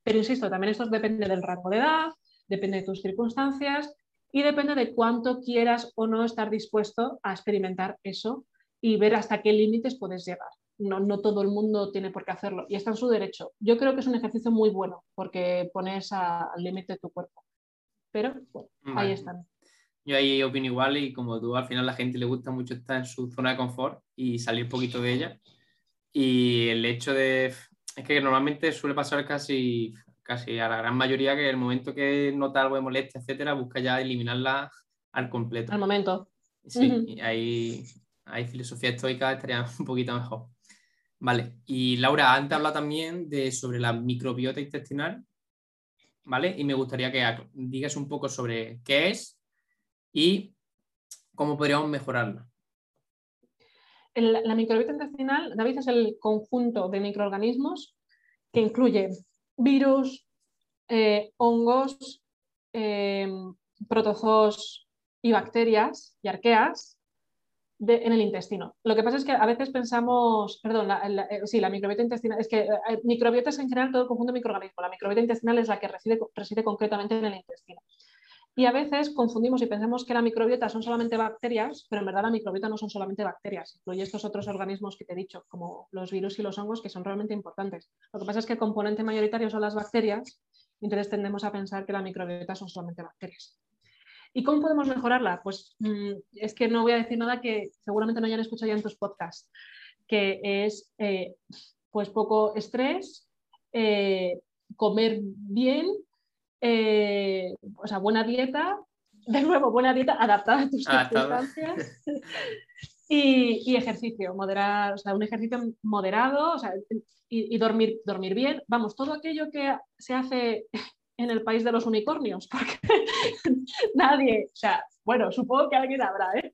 Pero insisto, también esto depende del rango de edad, depende de tus circunstancias y depende de cuánto quieras o no estar dispuesto a experimentar eso y ver hasta qué límites puedes llegar. No, no todo el mundo tiene por qué hacerlo y está en su derecho. Yo creo que es un ejercicio muy bueno porque pones al límite de tu cuerpo. Pero ahí están. Yo ahí opino igual y como tú, al final a la gente le gusta mucho estar en su zona de confort y salir un poquito de ella. Y el hecho de. Es que normalmente suele pasar casi, casi a la gran mayoría que el momento que nota algo de molestia, etcétera, busca ya eliminarla al completo. Al momento. Sí, hay, filosofía estoica, estaría un poquito mejor. Vale, y Laura, antes habla también de, sobre la microbiota intestinal, ¿vale? Y me gustaría que digas un poco sobre qué es y cómo podríamos mejorarla la microbiota intestinal, David, es el conjunto de microorganismos que incluye virus, eh, hongos, eh, protozoos y bacterias y arqueas en el intestino. Lo que pasa es que a veces pensamos, perdón, eh, sí, la microbiota intestinal, es que microbiota es en general todo el conjunto de microorganismos. La microbiota intestinal es la que reside concretamente en el intestino. Y a veces confundimos y pensamos que la microbiota son solamente bacterias, pero en verdad la microbiota no son solamente bacterias, incluye estos otros organismos que te he dicho, como los virus y los hongos, que son realmente importantes. Lo que pasa es que el componente mayoritario son las bacterias, entonces tendemos a pensar que la microbiota son solamente bacterias. ¿Y cómo podemos mejorarla? Pues mm, es que no voy a decir nada que seguramente no hayan escuchado ya en tus podcasts, que es eh, pues poco estrés, eh, comer bien eh, o sea, buena dieta, de nuevo, buena dieta adaptada a tus circunstancias. y, ejercicio, moderar, o sea, un ejercicio moderado y, dormir, dormir bien. Vamos, todo aquello que se hace en el país de los unicornios, porque nadie, o sea, bueno, supongo que alguien habrá, ¿eh?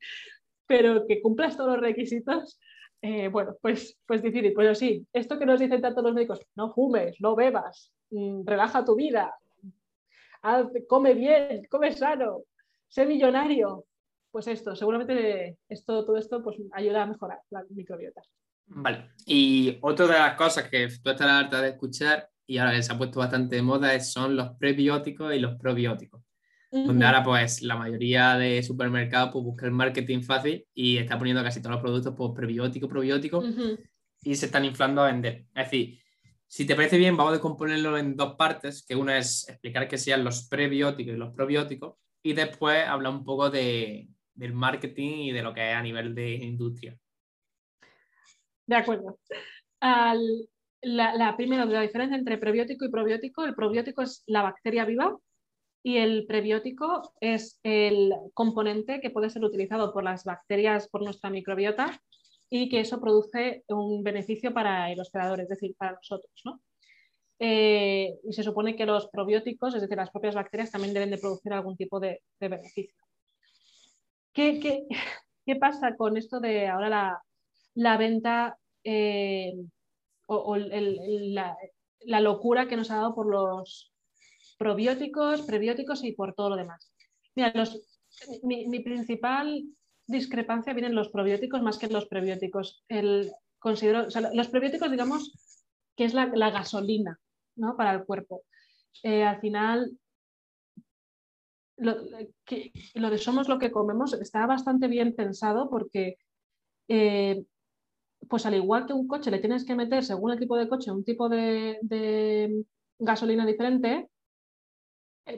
pero que cumplas todos los requisitos, eh, bueno, pues, pues difícil. Pues sí, esto que nos dicen tanto los médicos, no fumes, no bebas, mm, relaja tu vida, come bien, come sano, sé millonario. Pues esto, seguramente esto, todo esto pues, ayuda a mejorar la microbiota. Vale, y otra de las cosas que tú estás harta de escuchar y ahora se ha puesto bastante de moda son los prebióticos y los probióticos. Donde ahora pues la mayoría de supermercados pues busca el marketing fácil y está poniendo casi todos los productos pues prebióticos, probióticos y se están inflando a vender. Es decir, si te parece bien, vamos a componerlo en dos partes, que una es explicar qué sean los prebióticos y los probióticos y después hablar un poco de, del marketing y de lo que es a nivel de industria. De acuerdo. la, primera, la diferencia entre prebiótico y probiótico. El probiótico es la bacteria viva y el prebiótico es el componente que puede ser utilizado por las bacterias, por nuestra microbiota y que eso produce un beneficio para el hospedador, es decir, para nosotros. Eh, y se supone que los probióticos, es decir, las propias bacterias, también deben de producir algún tipo de, beneficio. ¿Qué, qué, pasa con esto de ahora la, la venta eh, o, la, locura que nos ha dado por los probióticos, prebióticos y por todo lo demás. Mira, mi, principal discrepancia viene en los probióticos más que en los prebióticos. El, considero, los prebióticos, digamos, que es la, gasolina ¿no? para el cuerpo. Eh, al final, lo, lo, de somos lo que comemos está bastante bien pensado porque eh, pues al igual que un coche le tienes que meter, según el tipo de coche, un tipo de, gasolina diferente,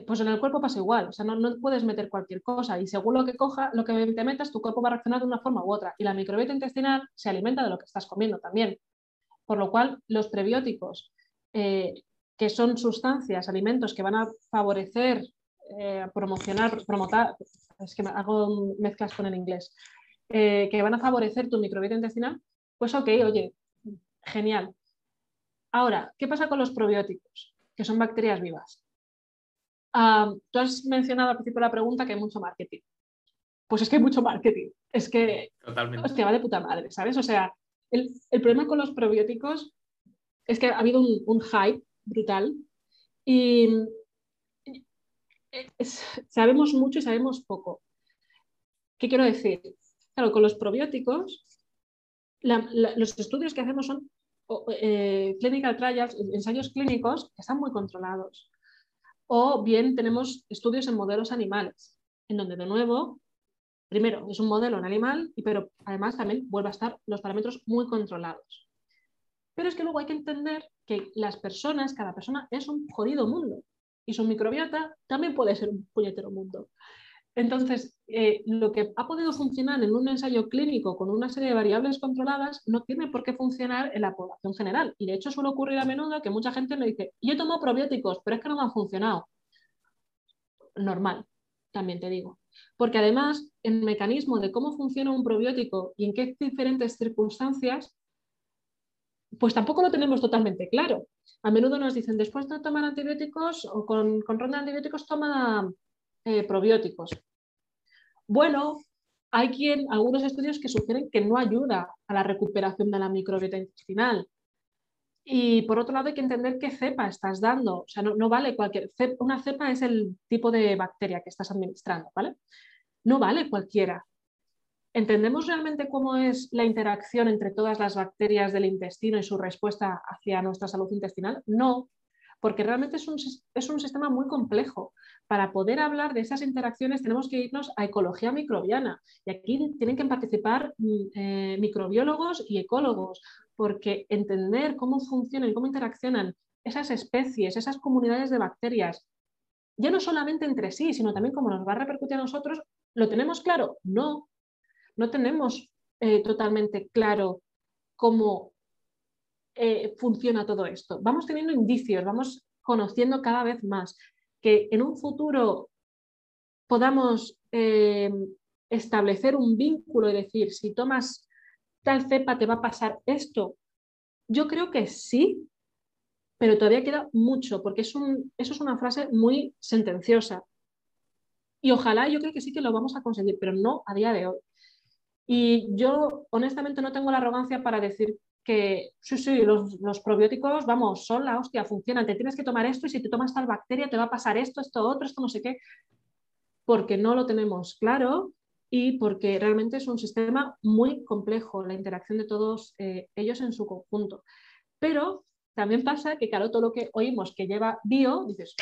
pues en el cuerpo pasa igual. O sea, no, puedes meter cualquier cosa y según lo que coja, lo que te metas, tu cuerpo va a reaccionar de una forma u otra. Y la microbiota intestinal se alimenta de lo que estás comiendo también. Por lo cual, los prebióticos, eh, que son sustancias, alimentos que van a favorecer, eh, promocionar, promotar, es que hago mezclas con el inglés, que van a favorecer tu microbiota intestinal, pues ok, oye, genial. Ahora, ¿qué pasa con los probióticos? Que son bacterias vivas. Tú has mencionado al principio de la pregunta que hay mucho marketing. Pues es que hay mucho marketing. Es que, Totalmente. hostia, va de puta madre, ¿sabes? O sea, el, problema con los probióticos es que ha habido un, hype brutal y sabemos mucho y sabemos poco. ¿Qué quiero decir? Claro, con los probióticos los estudios que hacemos son eh, clinical trials, ensayos clínicos que están muy controlados. O bien tenemos estudios en modelos animales, en donde de nuevo, primero es un modelo en animal, pero además también vuelve a estar los parámetros muy controlados. Pero es que luego hay que entender que las personas, cada persona es un jodido mundo y su microbiota también puede ser un puñetero mundo. Entonces, eh, lo que ha podido funcionar en un ensayo clínico con una serie de variables controladas no tiene por qué funcionar en la población general. Y de hecho suele ocurrir a menudo que mucha gente me dice, yo tomo probióticos, pero es que no me han funcionado. Normal, también te digo. Porque además, el mecanismo de cómo funciona un probiótico y en qué diferentes circunstancias, pues tampoco lo tenemos totalmente claro. A menudo nos dicen, después de tomar antibióticos o con, con ronda de antibióticos, toma eh, probióticos. Bueno, hay quien, algunos estudios que sugieren que no ayuda a la recuperación de la microbiota intestinal. Y por otro lado hay que entender qué cepa estás dando. O sea, no, vale cualquier cepa. Una cepa es el tipo de bacteria que estás administrando, ¿vale? No vale cualquiera. ¿Entendemos realmente cómo es la interacción entre todas las bacterias del intestino y su respuesta hacia nuestra salud intestinal? No, porque realmente es un, es un sistema muy complejo para poder hablar de esas interacciones tenemos que irnos a ecología microbiana. Y aquí tienen que participar mm, eh, microbiólogos y ecólogos, porque entender cómo funcionan y cómo interaccionan esas especies, esas comunidades de bacterias, ya no solamente entre sí, sino también cómo nos va a repercutir a nosotros, ¿lo tenemos claro? No, no tenemos eh, totalmente claro cómo eh, funciona todo esto. Vamos teniendo indicios, vamos conociendo cada vez más que en un futuro podamos eh, establecer un vínculo y decir, si tomas tal cepa te va a pasar esto. Yo creo que sí, pero todavía queda mucho, porque es un, eso es una frase muy sentenciosa. Y ojalá yo creo que sí que lo vamos a conseguir, pero no a día de hoy. Y yo honestamente no tengo la arrogancia para decir que sí, sí, los, probióticos, vamos, son la hostia, funcionan, te tienes que tomar esto y si te tomas tal bacteria te va a pasar esto, esto, otro, esto, no sé qué, porque no lo tenemos claro y porque realmente es un sistema muy complejo, la interacción de todos eh, ellos en su conjunto. Pero también pasa que, claro, todo lo que oímos que lleva bio, dices,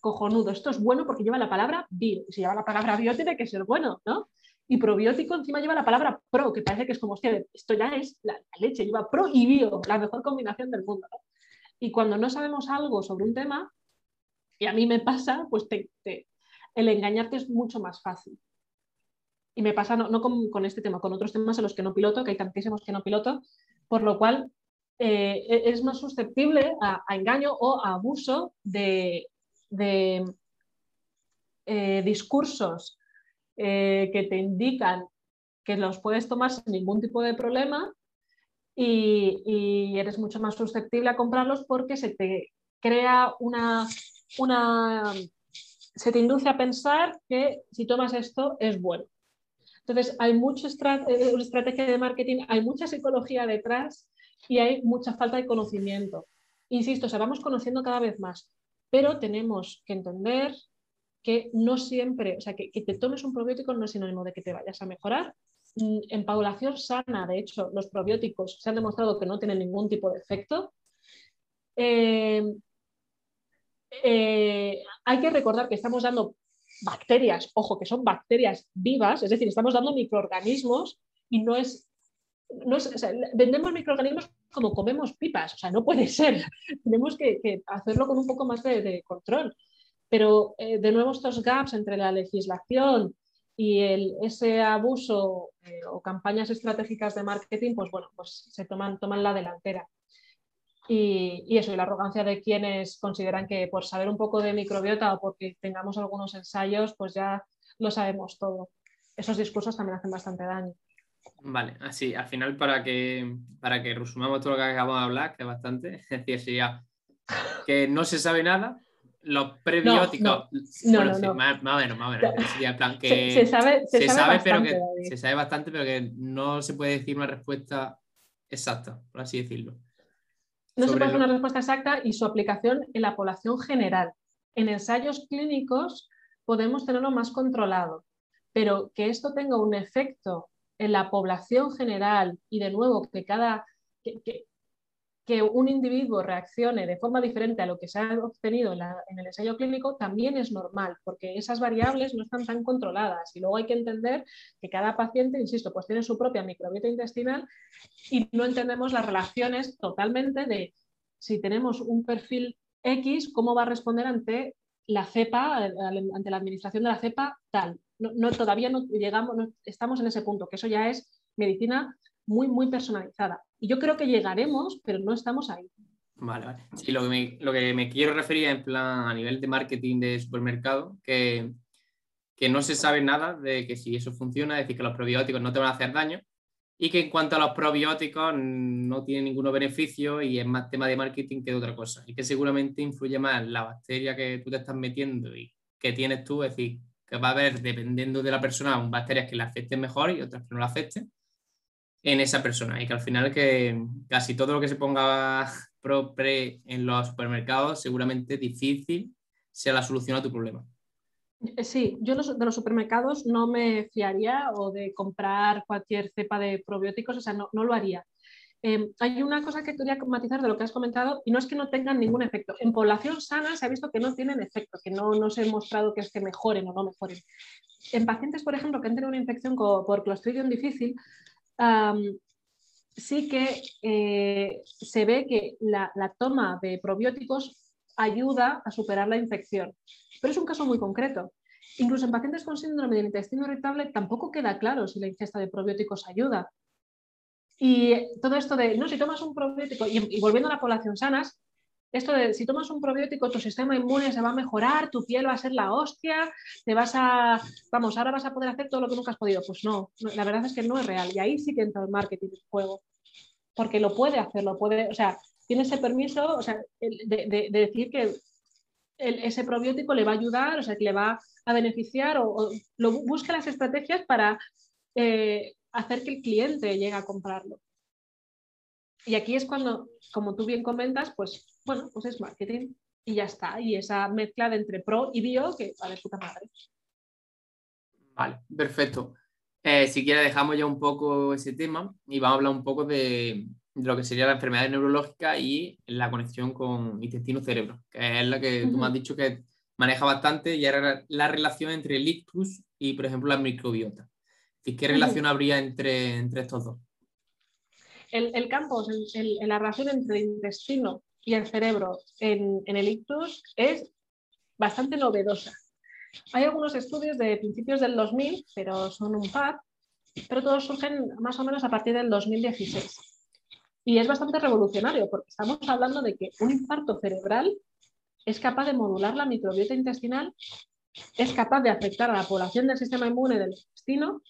cojonudo, esto es bueno porque lleva la palabra bio. Y si lleva la palabra bio tiene que ser bueno, ¿no? Y probiótico encima lleva la palabra pro, que parece que es como, hostia, esto ya es la, leche, lleva pro y bio, la mejor combinación del mundo. Y cuando no sabemos algo sobre un tema, y a mí me pasa, pues el engañarte es mucho más fácil. Y me pasa no, con, este tema, con otros temas en los que no piloto, que hay tantísimos que no piloto, por lo cual eh, e, es más susceptible a, engaño o a abuso de, eh, discursos eh, que te indican que los puedes tomar sin ningún tipo de problema y, eres mucho más susceptible a comprarlos porque se te crea una, una, se te induce a pensar que si tomas esto es bueno. Entonces, hay mucha eh, estrategia de marketing, hay mucha psicología detrás y hay mucha falta de conocimiento. Insisto, se vamos conociendo cada vez más, pero tenemos que entender que no siempre, o sea, que, te tomes un probiótico no es sinónimo de que te vayas a mejorar. Mm, en población sana, de hecho, los probióticos se han demostrado que no tienen ningún tipo de efecto. Eh, eh, hay que recordar que estamos dando bacterias, ojo, que son bacterias vivas, es decir, estamos dando microorganismos y no es, vendemos microorganismos como comemos pipas, o sea, no puede ser, tenemos que, hacerlo con un poco más de control. Pero eh, de nuevo estos gaps entre la legislación y el, ese abuso eh, o campañas estratégicas de marketing, pues bueno, pues se toman, toman la delantera. Y, y, eso, y la arrogancia de quienes consideran que por saber un poco de microbiota o porque tengamos algunos ensayos, pues ya lo sabemos todo. Esos discursos también hacen bastante daño. Vale, así, al final para que, para que resumamos todo lo que acabamos de hablar, que es bastante, es decir, que no se sabe nada, los prebióticos. No, no, no, Más, o menos, más o menos. plan que se, sabe, se, sabe, pero que se sabe bastante, pero que no se puede decir una respuesta exacta, por así decirlo. No se puede decir una respuesta exacta y su aplicación en la población general. En ensayos clínicos podemos tenerlo más controlado, pero que esto tenga un efecto en la población general y de nuevo que cada que un individuo reaccione de forma diferente a lo que se ha obtenido en, el ensayo clínico también es normal, porque esas variables no están tan controladas. Y luego hay que entender que cada paciente, insisto, pues tiene su propia microbiota intestinal y no entendemos las relaciones totalmente de si tenemos un perfil X, cómo va a responder ante la cepa, ante la administración de la cepa tal. No, todavía no llegamos, estamos en ese punto, que eso ya es medicina muy, muy personalizada. Y yo creo que llegaremos, pero no estamos ahí. Vale, vale. Sí, lo que me, lo que me quiero referir en plan a nivel de marketing de supermercado, que, que no se sabe nada de que si eso funciona, es decir, que los probióticos no te van a hacer daño y que en cuanto a los probióticos no tienen ningún beneficio y es más tema de marketing que de otra cosa. Y que seguramente influye más la bacteria que tú te estás metiendo y que tienes tú, es decir, que va a haber, dependiendo de la persona, bacterias que le afecten mejor y otras que no le afecten en esa persona y que al final que casi todo lo que se ponga pro pre en los supermercados seguramente difícil sea la solución a tu problema. Eh, sí, yo de los supermercados no me fiaría o de comprar cualquier cepa de probióticos, o sea, no, no lo haría. Em, hay una cosa que quería matizar de lo que has comentado y no es que no tengan ningún efecto. En población sana se ha visto que no tienen efecto, que no, no se ha mostrado que es que mejoren o no mejoren. En pacientes, por ejemplo, que han tenido una infección por Clostridium difícil, sí que eh, se ve que la, toma de probióticos ayuda a superar la infección, pero es un caso muy concreto. Incluso en pacientes con síndrome del intestino irritable tampoco queda claro si la ingesta de probióticos ayuda. Y todo esto de, no, si tomas un probiótico, y, y volviendo a la población sanas, esto de si tomas un probiótico, tu sistema inmune se va a mejorar, tu piel va a ser la hostia, te vas a, vamos, ahora vas a poder hacer todo lo que nunca has podido. Pues no, la verdad es que no es real. Y ahí sí que entra el marketing en juego. Porque lo puede hacer, lo puede, o sea, tiene ese permiso o sea, de, decir que ese probiótico le va a ayudar, o sea, que le va a beneficiar o, lo, busca las estrategias para eh, hacer que el cliente llegue a comprarlo. Y aquí es cuando, como tú bien comentas, pues bueno, pues es marketing y ya está. Y esa mezcla de entre pro y bio que vale puta madre. Vale, perfecto. Eh, si quieres dejamos ya un poco ese tema y vamos a hablar un poco de, lo que sería la enfermedad neurológica y la conexión con intestino-cerebro, que es la que tú me has dicho que maneja bastante y era la relación entre el ictus y, por ejemplo, la microbiota. ¿Y qué relación habría entre, entre estos dos? El, campo, la relación entre el intestino y el cerebro en, el ictus es bastante novedosa. Hay algunos estudios de principios del 2000, pero son un par, pero todos surgen más o menos a partir del 2016. Y es bastante revolucionario porque estamos hablando de que un infarto cerebral es capaz de modular la microbiota intestinal, es capaz de afectar a la población del sistema inmune del intestino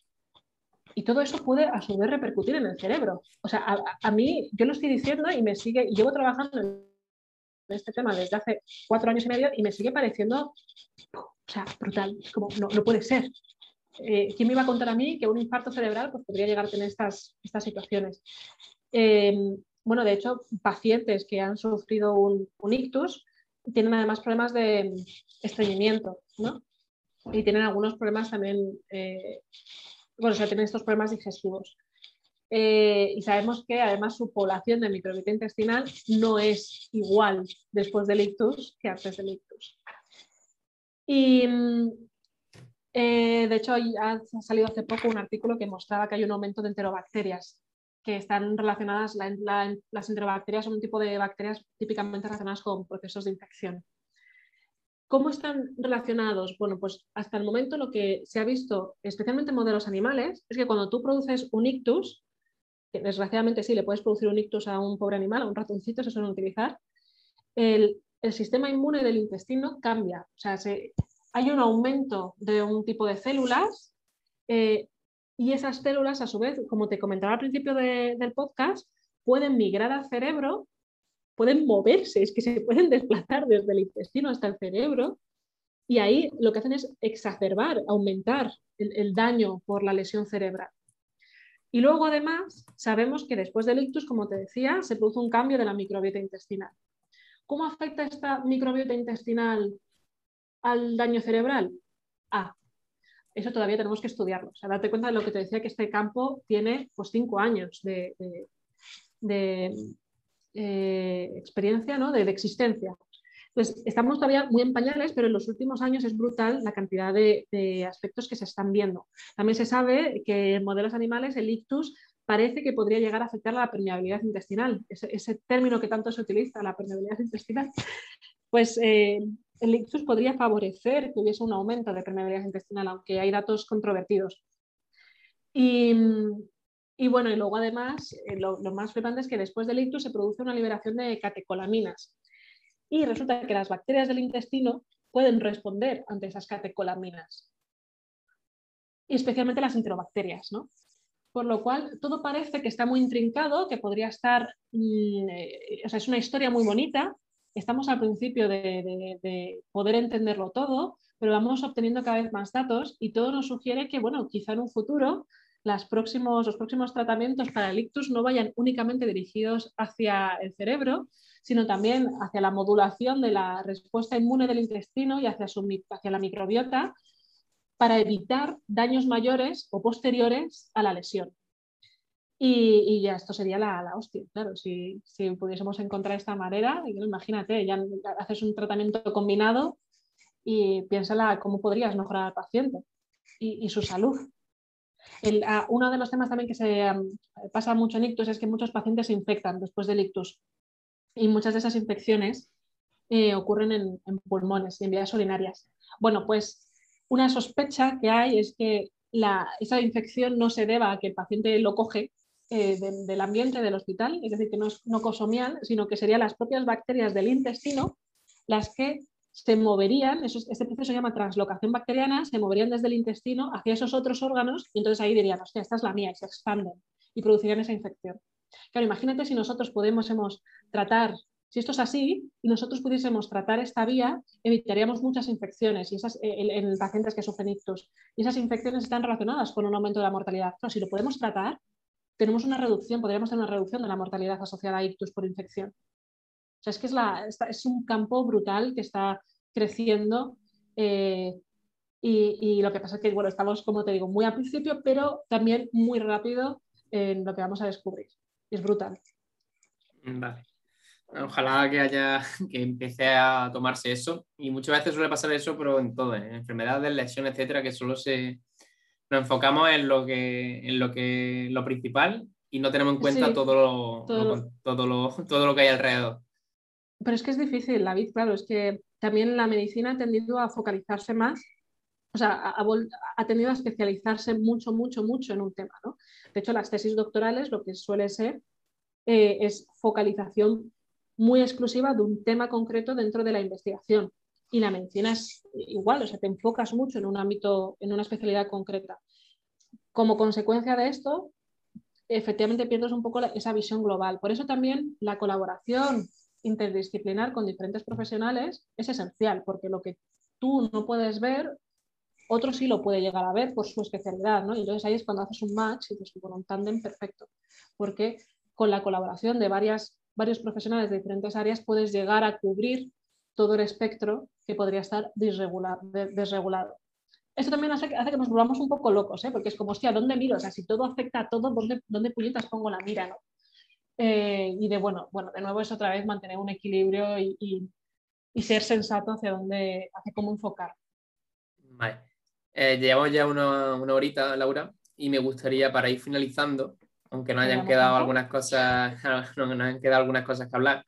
y todo eso puede a su vez repercutir en el cerebro. O sea, a, mí, yo lo estoy diciendo y me sigue, y llevo trabajando en este tema desde hace cuatro años y medio y me sigue pareciendo, o sea, brutal. como, no, no puede ser. Eh, ¿Quién me iba a contar a mí que un infarto cerebral pues, podría llegar a tener estas, estas situaciones? Em, bueno, de hecho, pacientes que han sufrido un, ictus tienen además problemas de estreñimiento, ¿no? Y tienen algunos problemas también, eh, bueno, o sea, tienen estos problemas digestivos. Eh, y sabemos que además su población de microbiota intestinal no es igual después del ictus que antes del ictus. Y mm, eh, de hecho, ha salido hace poco un artículo que mostraba que hay un aumento de enterobacterias que están relacionadas, las enterobacterias son un tipo de bacterias típicamente relacionadas con procesos de infección. ¿Cómo están relacionados? Bueno, pues hasta el momento lo que se ha visto, especialmente en modelos animales, es que cuando tú produces un ictus, que desgraciadamente sí, le puedes producir un ictus a un pobre animal, a un ratoncito, se suelen utilizar, el, sistema inmune del intestino cambia. O sea, hay un aumento de un tipo de células eh, y esas células, a su vez, como te comentaba al principio del podcast, pueden migrar al cerebro, pueden moverse, es que se pueden desplazar desde el intestino hasta el cerebro. Y ahí lo que hacen es exacerbar, aumentar el, daño por la lesión cerebral. Y luego, además, sabemos que después del ictus, como te decía, se produce un cambio de la microbiota intestinal. ¿Cómo afecta esta microbiota intestinal al daño cerebral? Ah, eso todavía tenemos que estudiarlo. O sea, date cuenta de lo que te decía, que este campo tiene pues, cinco años de, eh, experiencia, ¿no? de, existencia. Pues estamos todavía muy en pañales, pero en los últimos años es brutal la cantidad de, aspectos que se están viendo. También se sabe que en modelos animales el ictus parece que podría llegar a afectar la permeabilidad intestinal, ese, término que tanto se utiliza, la permeabilidad intestinal. Pues eh, el ictus podría favorecer que hubiese un aumento de permeabilidad intestinal, aunque hay datos controvertidos. Y, bueno, y luego además, eh, lo, más flipante es que después del ictus se produce una liberación de catecolaminas. Y resulta que las bacterias del intestino pueden responder ante esas catecolaminas. Y especialmente las enterobacterias, ¿no? Por lo cual, todo parece que está muy intrincado, que podría estar, mm, eh, o sea, es una historia muy bonita, estamos al principio de, poder entenderlo todo, pero vamos obteniendo cada vez más datos y todo nos sugiere que, bueno, quizá en un futuro los próximos tratamientos para el ictus no vayan únicamente dirigidos hacia el cerebro, sino también hacia la modulación de la respuesta inmune del intestino y hacia, hacia la microbiota para evitar daños mayores o posteriores a la lesión. Y, ya esto sería la, la hostia, claro, si, si, pudiésemos encontrar esta manera, imagínate, ya haces un tratamiento combinado y piénsala cómo podrías mejorar al paciente y, su salud. Uno de los temas también que se pasa mucho en ictus es que muchos pacientes se infectan después del ictus y muchas de esas infecciones eh, ocurren en, en, pulmones y en vías urinarias. Bueno, pues una sospecha que hay es que la, esa infección no se deba a que el paciente lo coge eh, del ambiente del hospital, es decir, que no es nocosomial, sino que serían las propias bacterias del intestino las que se moverían, eso, este proceso se llama translocación bacteriana, se moverían desde el intestino hacia esos otros órganos y entonces ahí dirían, hostia, esta es la mía y se expanden y producirían esa infección. Claro, imagínate si nosotros pudiésemos tratar, si esto es así, y nosotros pudiésemos tratar esta vía, evitaríamos muchas infecciones y esas, eh, en, pacientes que sufren ictus. Y esas infecciones están relacionadas con un aumento de la mortalidad. Claro, si lo podemos tratar, tenemos una reducción, podríamos tener una reducción de la mortalidad asociada a ictus por infección. O sea, es que es, la, es un campo brutal que está creciendo eh, y, lo que pasa es que, bueno, estamos, como te digo, muy al principio, pero también muy rápido en lo que vamos a descubrir. es brutal. Vale. Ojalá que haya, que empiece a tomarse eso. Y muchas veces suele pasar eso, pero en todo, en enfermedades, lesiones, etcétera, que solo se nos enfocamos en lo que, en lo que, lo principal y no tenemos en cuenta todo, lo, todo, lo, todo lo que hay alrededor. Pero es que es difícil, David, claro, es que también la medicina ha tendido a focalizarse más o sea, ha, tenido a especializarse mucho, mucho, mucho en un tema. ¿no? De hecho, las tesis doctorales lo que suele ser eh, es focalización muy exclusiva de un tema concreto dentro de la investigación. Y la medicina es igual, o sea, te enfocas mucho en un ámbito, en una especialidad concreta. Como consecuencia de esto, efectivamente pierdes un poco esa visión global. Por eso también la colaboración interdisciplinar con diferentes profesionales es esencial, porque lo que tú no puedes ver otro sí lo puede llegar a ver por su especialidad, ¿no? Entonces ahí es cuando haces un match y dices, bueno, un tándem perfecto, porque con la colaboración de varias, varios profesionales de diferentes áreas puedes llegar a cubrir todo el espectro que podría estar desregulado. Esto también hace, hace, que nos volvamos un poco locos, ¿eh? porque es como, hostia, ¿dónde miro? O sea, si todo afecta a todo, ¿dónde, dónde puñetas pongo la mira? ¿no? Eh, y de, bueno, bueno, de nuevo es otra vez mantener un equilibrio y, y, y ser sensato hacia dónde, hacia cómo enfocar. Vale. Eh, llevamos ya una, horita, Laura, y me gustaría para ir finalizando, aunque nos hayan quedado algunas cosas, no, nos han quedado algunas cosas que hablar,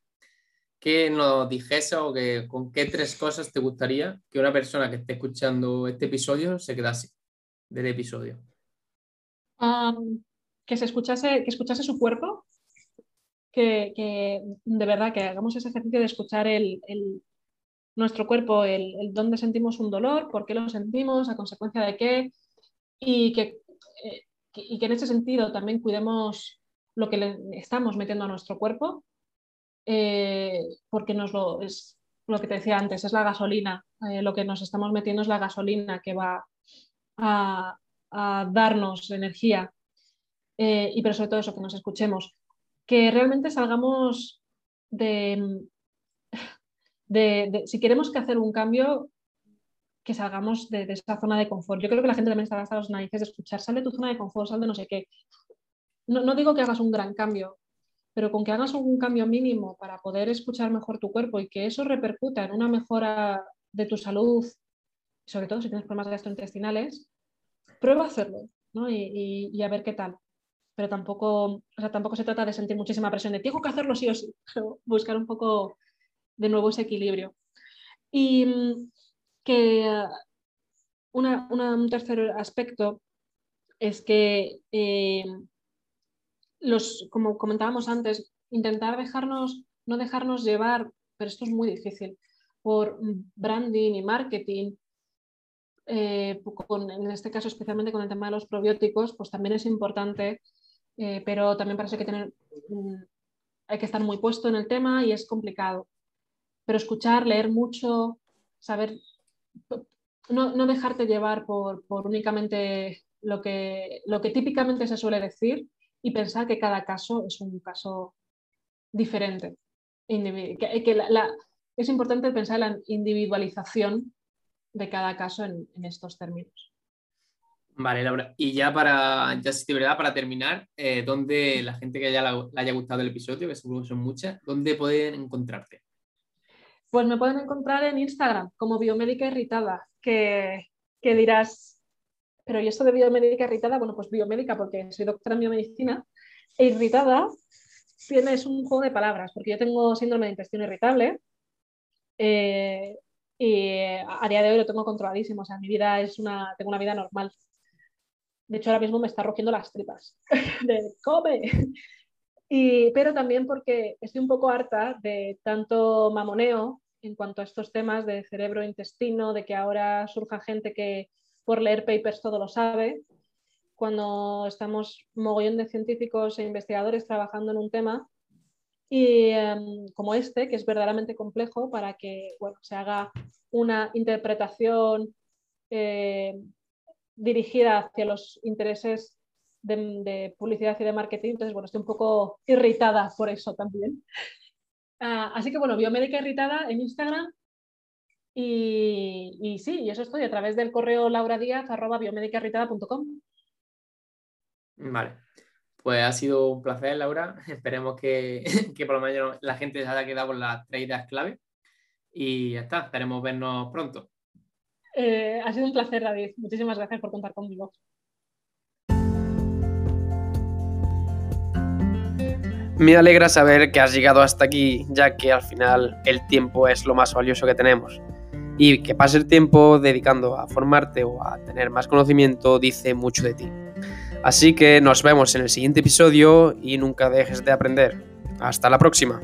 que nos dijese o que con qué tres cosas te gustaría que una persona que esté escuchando este episodio se quedase del episodio. que se escuchase, que escuchase su cuerpo, que, de verdad que hagamos ese ejercicio de escuchar el, nuestro cuerpo el, dónde sentimos un dolor, por qué lo sentimos, a consecuencia de qué, y que, eh, y que en ese sentido también cuidemos lo que le estamos metiendo a nuestro cuerpo, eh, porque nos lo, es lo que te decía antes, es la gasolina, eh, lo que nos estamos metiendo es la gasolina que va a, a darnos energía, y pero sobre todo eso, que nos escuchemos, que realmente salgamos de, de, si queremos que hacer un cambio, que salgamos de, esa zona de confort. Yo creo que la gente también está hasta los narices de escuchar, sal de tu zona de confort, sal de no sé qué. No, no, digo que hagas un gran cambio, pero con que hagas un cambio mínimo para poder escuchar mejor tu cuerpo y que eso repercuta en una mejora de tu salud, sobre todo si tienes problemas gastrointestinales, prueba a hacerlo ¿no? y, y, a ver qué tal. Pero tampoco, o sea, tampoco se trata de sentir muchísima presión de tengo que hacerlo sí o sí, buscar un poco de nuevo ese equilibrio. Y mm, que un tercer aspecto es que, eh, los, como comentábamos antes, intentar dejarnos, no dejarnos llevar, pero esto es muy difícil, por branding y marketing, eh, en este caso especialmente con el tema de los probióticos, pues también es importante, eh, pero también parece que mm, hay que estar muy puesto en el tema y es complicado pero escuchar, leer mucho, saber, no, dejarte llevar por, únicamente lo que, lo que típicamente se suele decir y pensar que cada caso es un caso diferente. es importante pensar en la individualización de cada caso en, estos términos. Vale, Laura. Y ya para, ya de verdad, para terminar, eh, ¿dónde la gente que ya le haya gustado el episodio, que seguro que son muchas, ¿dónde pueden encontrarte? Pues me pueden encontrar en Instagram como biomédica irritada, que, dirás, pero ¿y esto de biomédica irritada? Bueno, pues biomédica porque soy doctora en biomedicina e irritada tienes un juego de palabras, porque yo tengo síndrome de intestino irritable eh, y a día de hoy lo tengo controladísimo, o sea, mi vida es una, tengo una vida normal. De hecho, ahora mismo me está rugiendo las tripas de come. Y, pero también porque estoy un poco harta de tanto mamoneo en cuanto a estos temas de cerebro-intestino, de que ahora surja gente que por leer papers todo lo sabe. cuando estamos mogollón de científicos e investigadores trabajando en un tema y em, como este, que es verdaderamente complejo para que bueno, se haga una interpretación eh, dirigida hacia los intereses de, publicidad y de marketing. Entonces, bueno, estoy un poco irritada por eso también. Ah, así que, bueno, Biomédica Irritada en Instagram. Y, sí, y eso estoy a través del correo lauradíaz.com. Vale. Pues ha sido un placer, Laura. Esperemos que, que, por lo menos la gente se haya quedado con las tres ideas clave. Y ya está, esperemos vernos pronto. Eh, ha sido un placer, David. Muchísimas gracias por contar conmigo. Me alegra saber que has llegado hasta aquí, ya que al final el tiempo es lo más valioso que tenemos. Y que pase el tiempo dedicando a formarte o a tener más conocimiento dice mucho de ti. Así que nos vemos en el siguiente episodio y nunca dejes de aprender. Hasta la próxima.